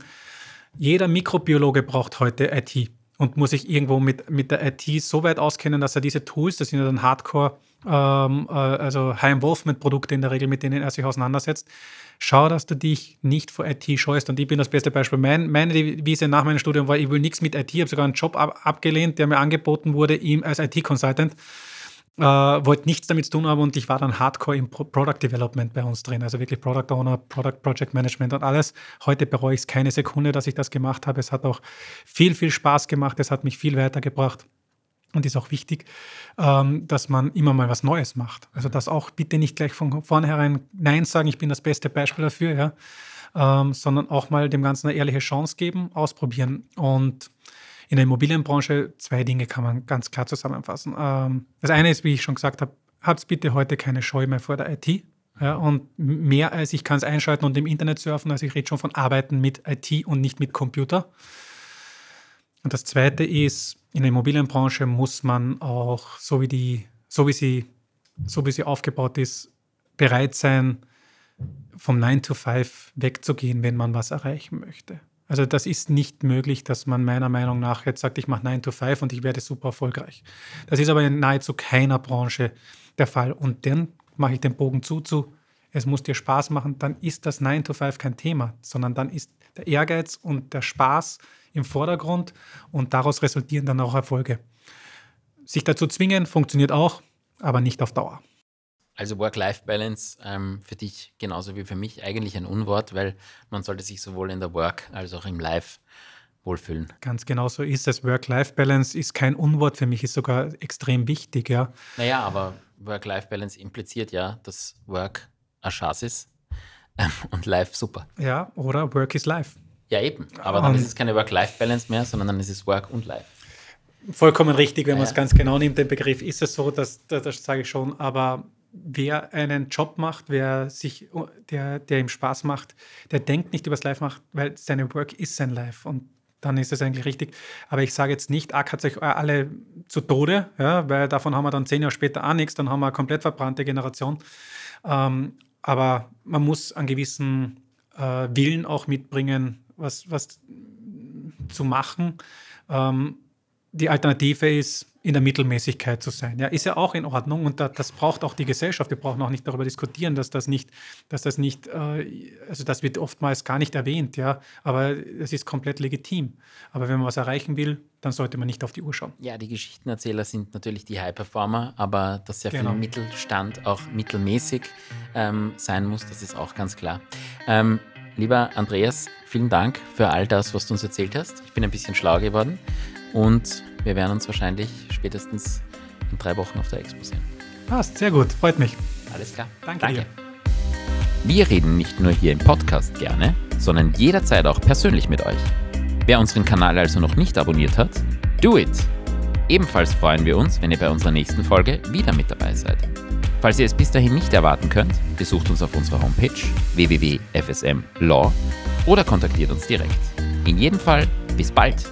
jeder Mikrobiologe braucht heute IT und muss sich irgendwo mit, mit der IT so weit auskennen, dass er diese Tools, das sind ja dann Hardcore, ähm, äh, also High-Involvement-Produkte in der Regel, mit denen er sich auseinandersetzt, schau, dass du dich nicht vor IT scheust. Und ich bin das beste Beispiel. Mein, meine Devise nach meinem Studium war, ich will nichts mit IT. Ich habe sogar einen Job ab, abgelehnt, der mir angeboten wurde ihm als IT-Consultant. Äh, wollte nichts damit zu tun haben und ich war dann hardcore im Pro Product Development bei uns drin, also wirklich Product Owner, Product Project Management und alles. Heute bereue ich es keine Sekunde, dass ich das gemacht habe. Es hat auch viel, viel Spaß gemacht, es hat mich viel weitergebracht. Und ist auch wichtig, ähm, dass man immer mal was Neues macht. Also das auch bitte nicht gleich von vornherein Nein sagen, ich bin das beste Beispiel dafür, ja. Ähm, sondern auch mal dem Ganzen eine ehrliche Chance geben, ausprobieren. Und in der Immobilienbranche zwei Dinge kann man ganz klar zusammenfassen. Ähm, das eine ist, wie ich schon gesagt habe, habt bitte heute keine Scheu mehr vor der IT. Ja, und mehr als ich kann es einschalten und im Internet surfen, also ich rede schon von Arbeiten mit IT und nicht mit Computer. Und das Zweite ist, in der Immobilienbranche muss man auch, so wie, die, so wie, sie, so wie sie aufgebaut ist, bereit sein, vom 9 to 5 wegzugehen, wenn man was erreichen möchte. Also das ist nicht möglich, dass man meiner Meinung nach jetzt sagt, ich mache 9 to 5 und ich werde super erfolgreich. Das ist aber in nahezu keiner Branche der Fall. Und dann mache ich den Bogen zu zu, es muss dir Spaß machen, dann ist das 9 to 5 kein Thema, sondern dann ist der Ehrgeiz und der Spaß im Vordergrund und daraus resultieren dann auch Erfolge. Sich dazu zwingen funktioniert auch, aber nicht auf Dauer. Also Work-Life-Balance ähm, für dich genauso wie für mich eigentlich ein Unwort, weil man sollte sich sowohl in der Work als auch im Life wohlfühlen. Ganz genau so ist es. Work-Life-Balance ist kein Unwort für mich, ist sogar extrem wichtig, ja. Naja, aber Work-Life-Balance impliziert ja, dass Work ein Schatz ist ähm, und Life super. Ja, oder Work is Life. Ja, eben. Aber dann um, ist es keine Work-Life-Balance mehr, sondern dann ist es Work und Life. Vollkommen richtig, wenn ja, man es ja. ganz genau nimmt, den Begriff ist es so, dass, das, das sage ich schon, aber wer einen Job macht, wer sich, der, der ihm Spaß macht, der denkt nicht über das Life macht, weil seine Work ist sein Life und dann ist es eigentlich richtig. Aber ich sage jetzt nicht, ackert sich alle zu Tode, ja, weil davon haben wir dann zehn Jahre später auch nichts, dann haben wir eine komplett verbrannte Generation. Ähm, aber man muss einen gewissen äh, Willen auch mitbringen, was, was zu machen. Ähm, die Alternative ist, in der Mittelmäßigkeit zu sein. Ja, ist ja auch in Ordnung und da, das braucht auch die Gesellschaft. Wir brauchen auch nicht darüber diskutieren, dass das nicht, dass das nicht, äh, also das wird oftmals gar nicht erwähnt, ja, aber es ist komplett legitim. Aber wenn man was erreichen will, dann sollte man nicht auf die Uhr schauen. Ja, die Geschichtenerzähler sind natürlich die High-Performer, aber dass sehr genau. viel Mittelstand auch mittelmäßig ähm, sein muss, das ist auch ganz klar. Ähm, Lieber Andreas, vielen Dank für all das, was du uns erzählt hast. Ich bin ein bisschen schlau geworden und wir werden uns wahrscheinlich spätestens in drei Wochen auf der Expo sehen. Passt, sehr gut, freut mich. Alles klar. Danke, Danke. dir. Wir reden nicht nur hier im Podcast gerne, sondern jederzeit auch persönlich mit euch. Wer unseren Kanal also noch nicht abonniert hat, do it! Ebenfalls freuen wir uns, wenn ihr bei unserer nächsten Folge wieder mit dabei seid. Falls ihr es bis dahin nicht erwarten könnt, besucht uns auf unserer Homepage www.fsmlaw oder kontaktiert uns direkt. In jedem Fall, bis bald!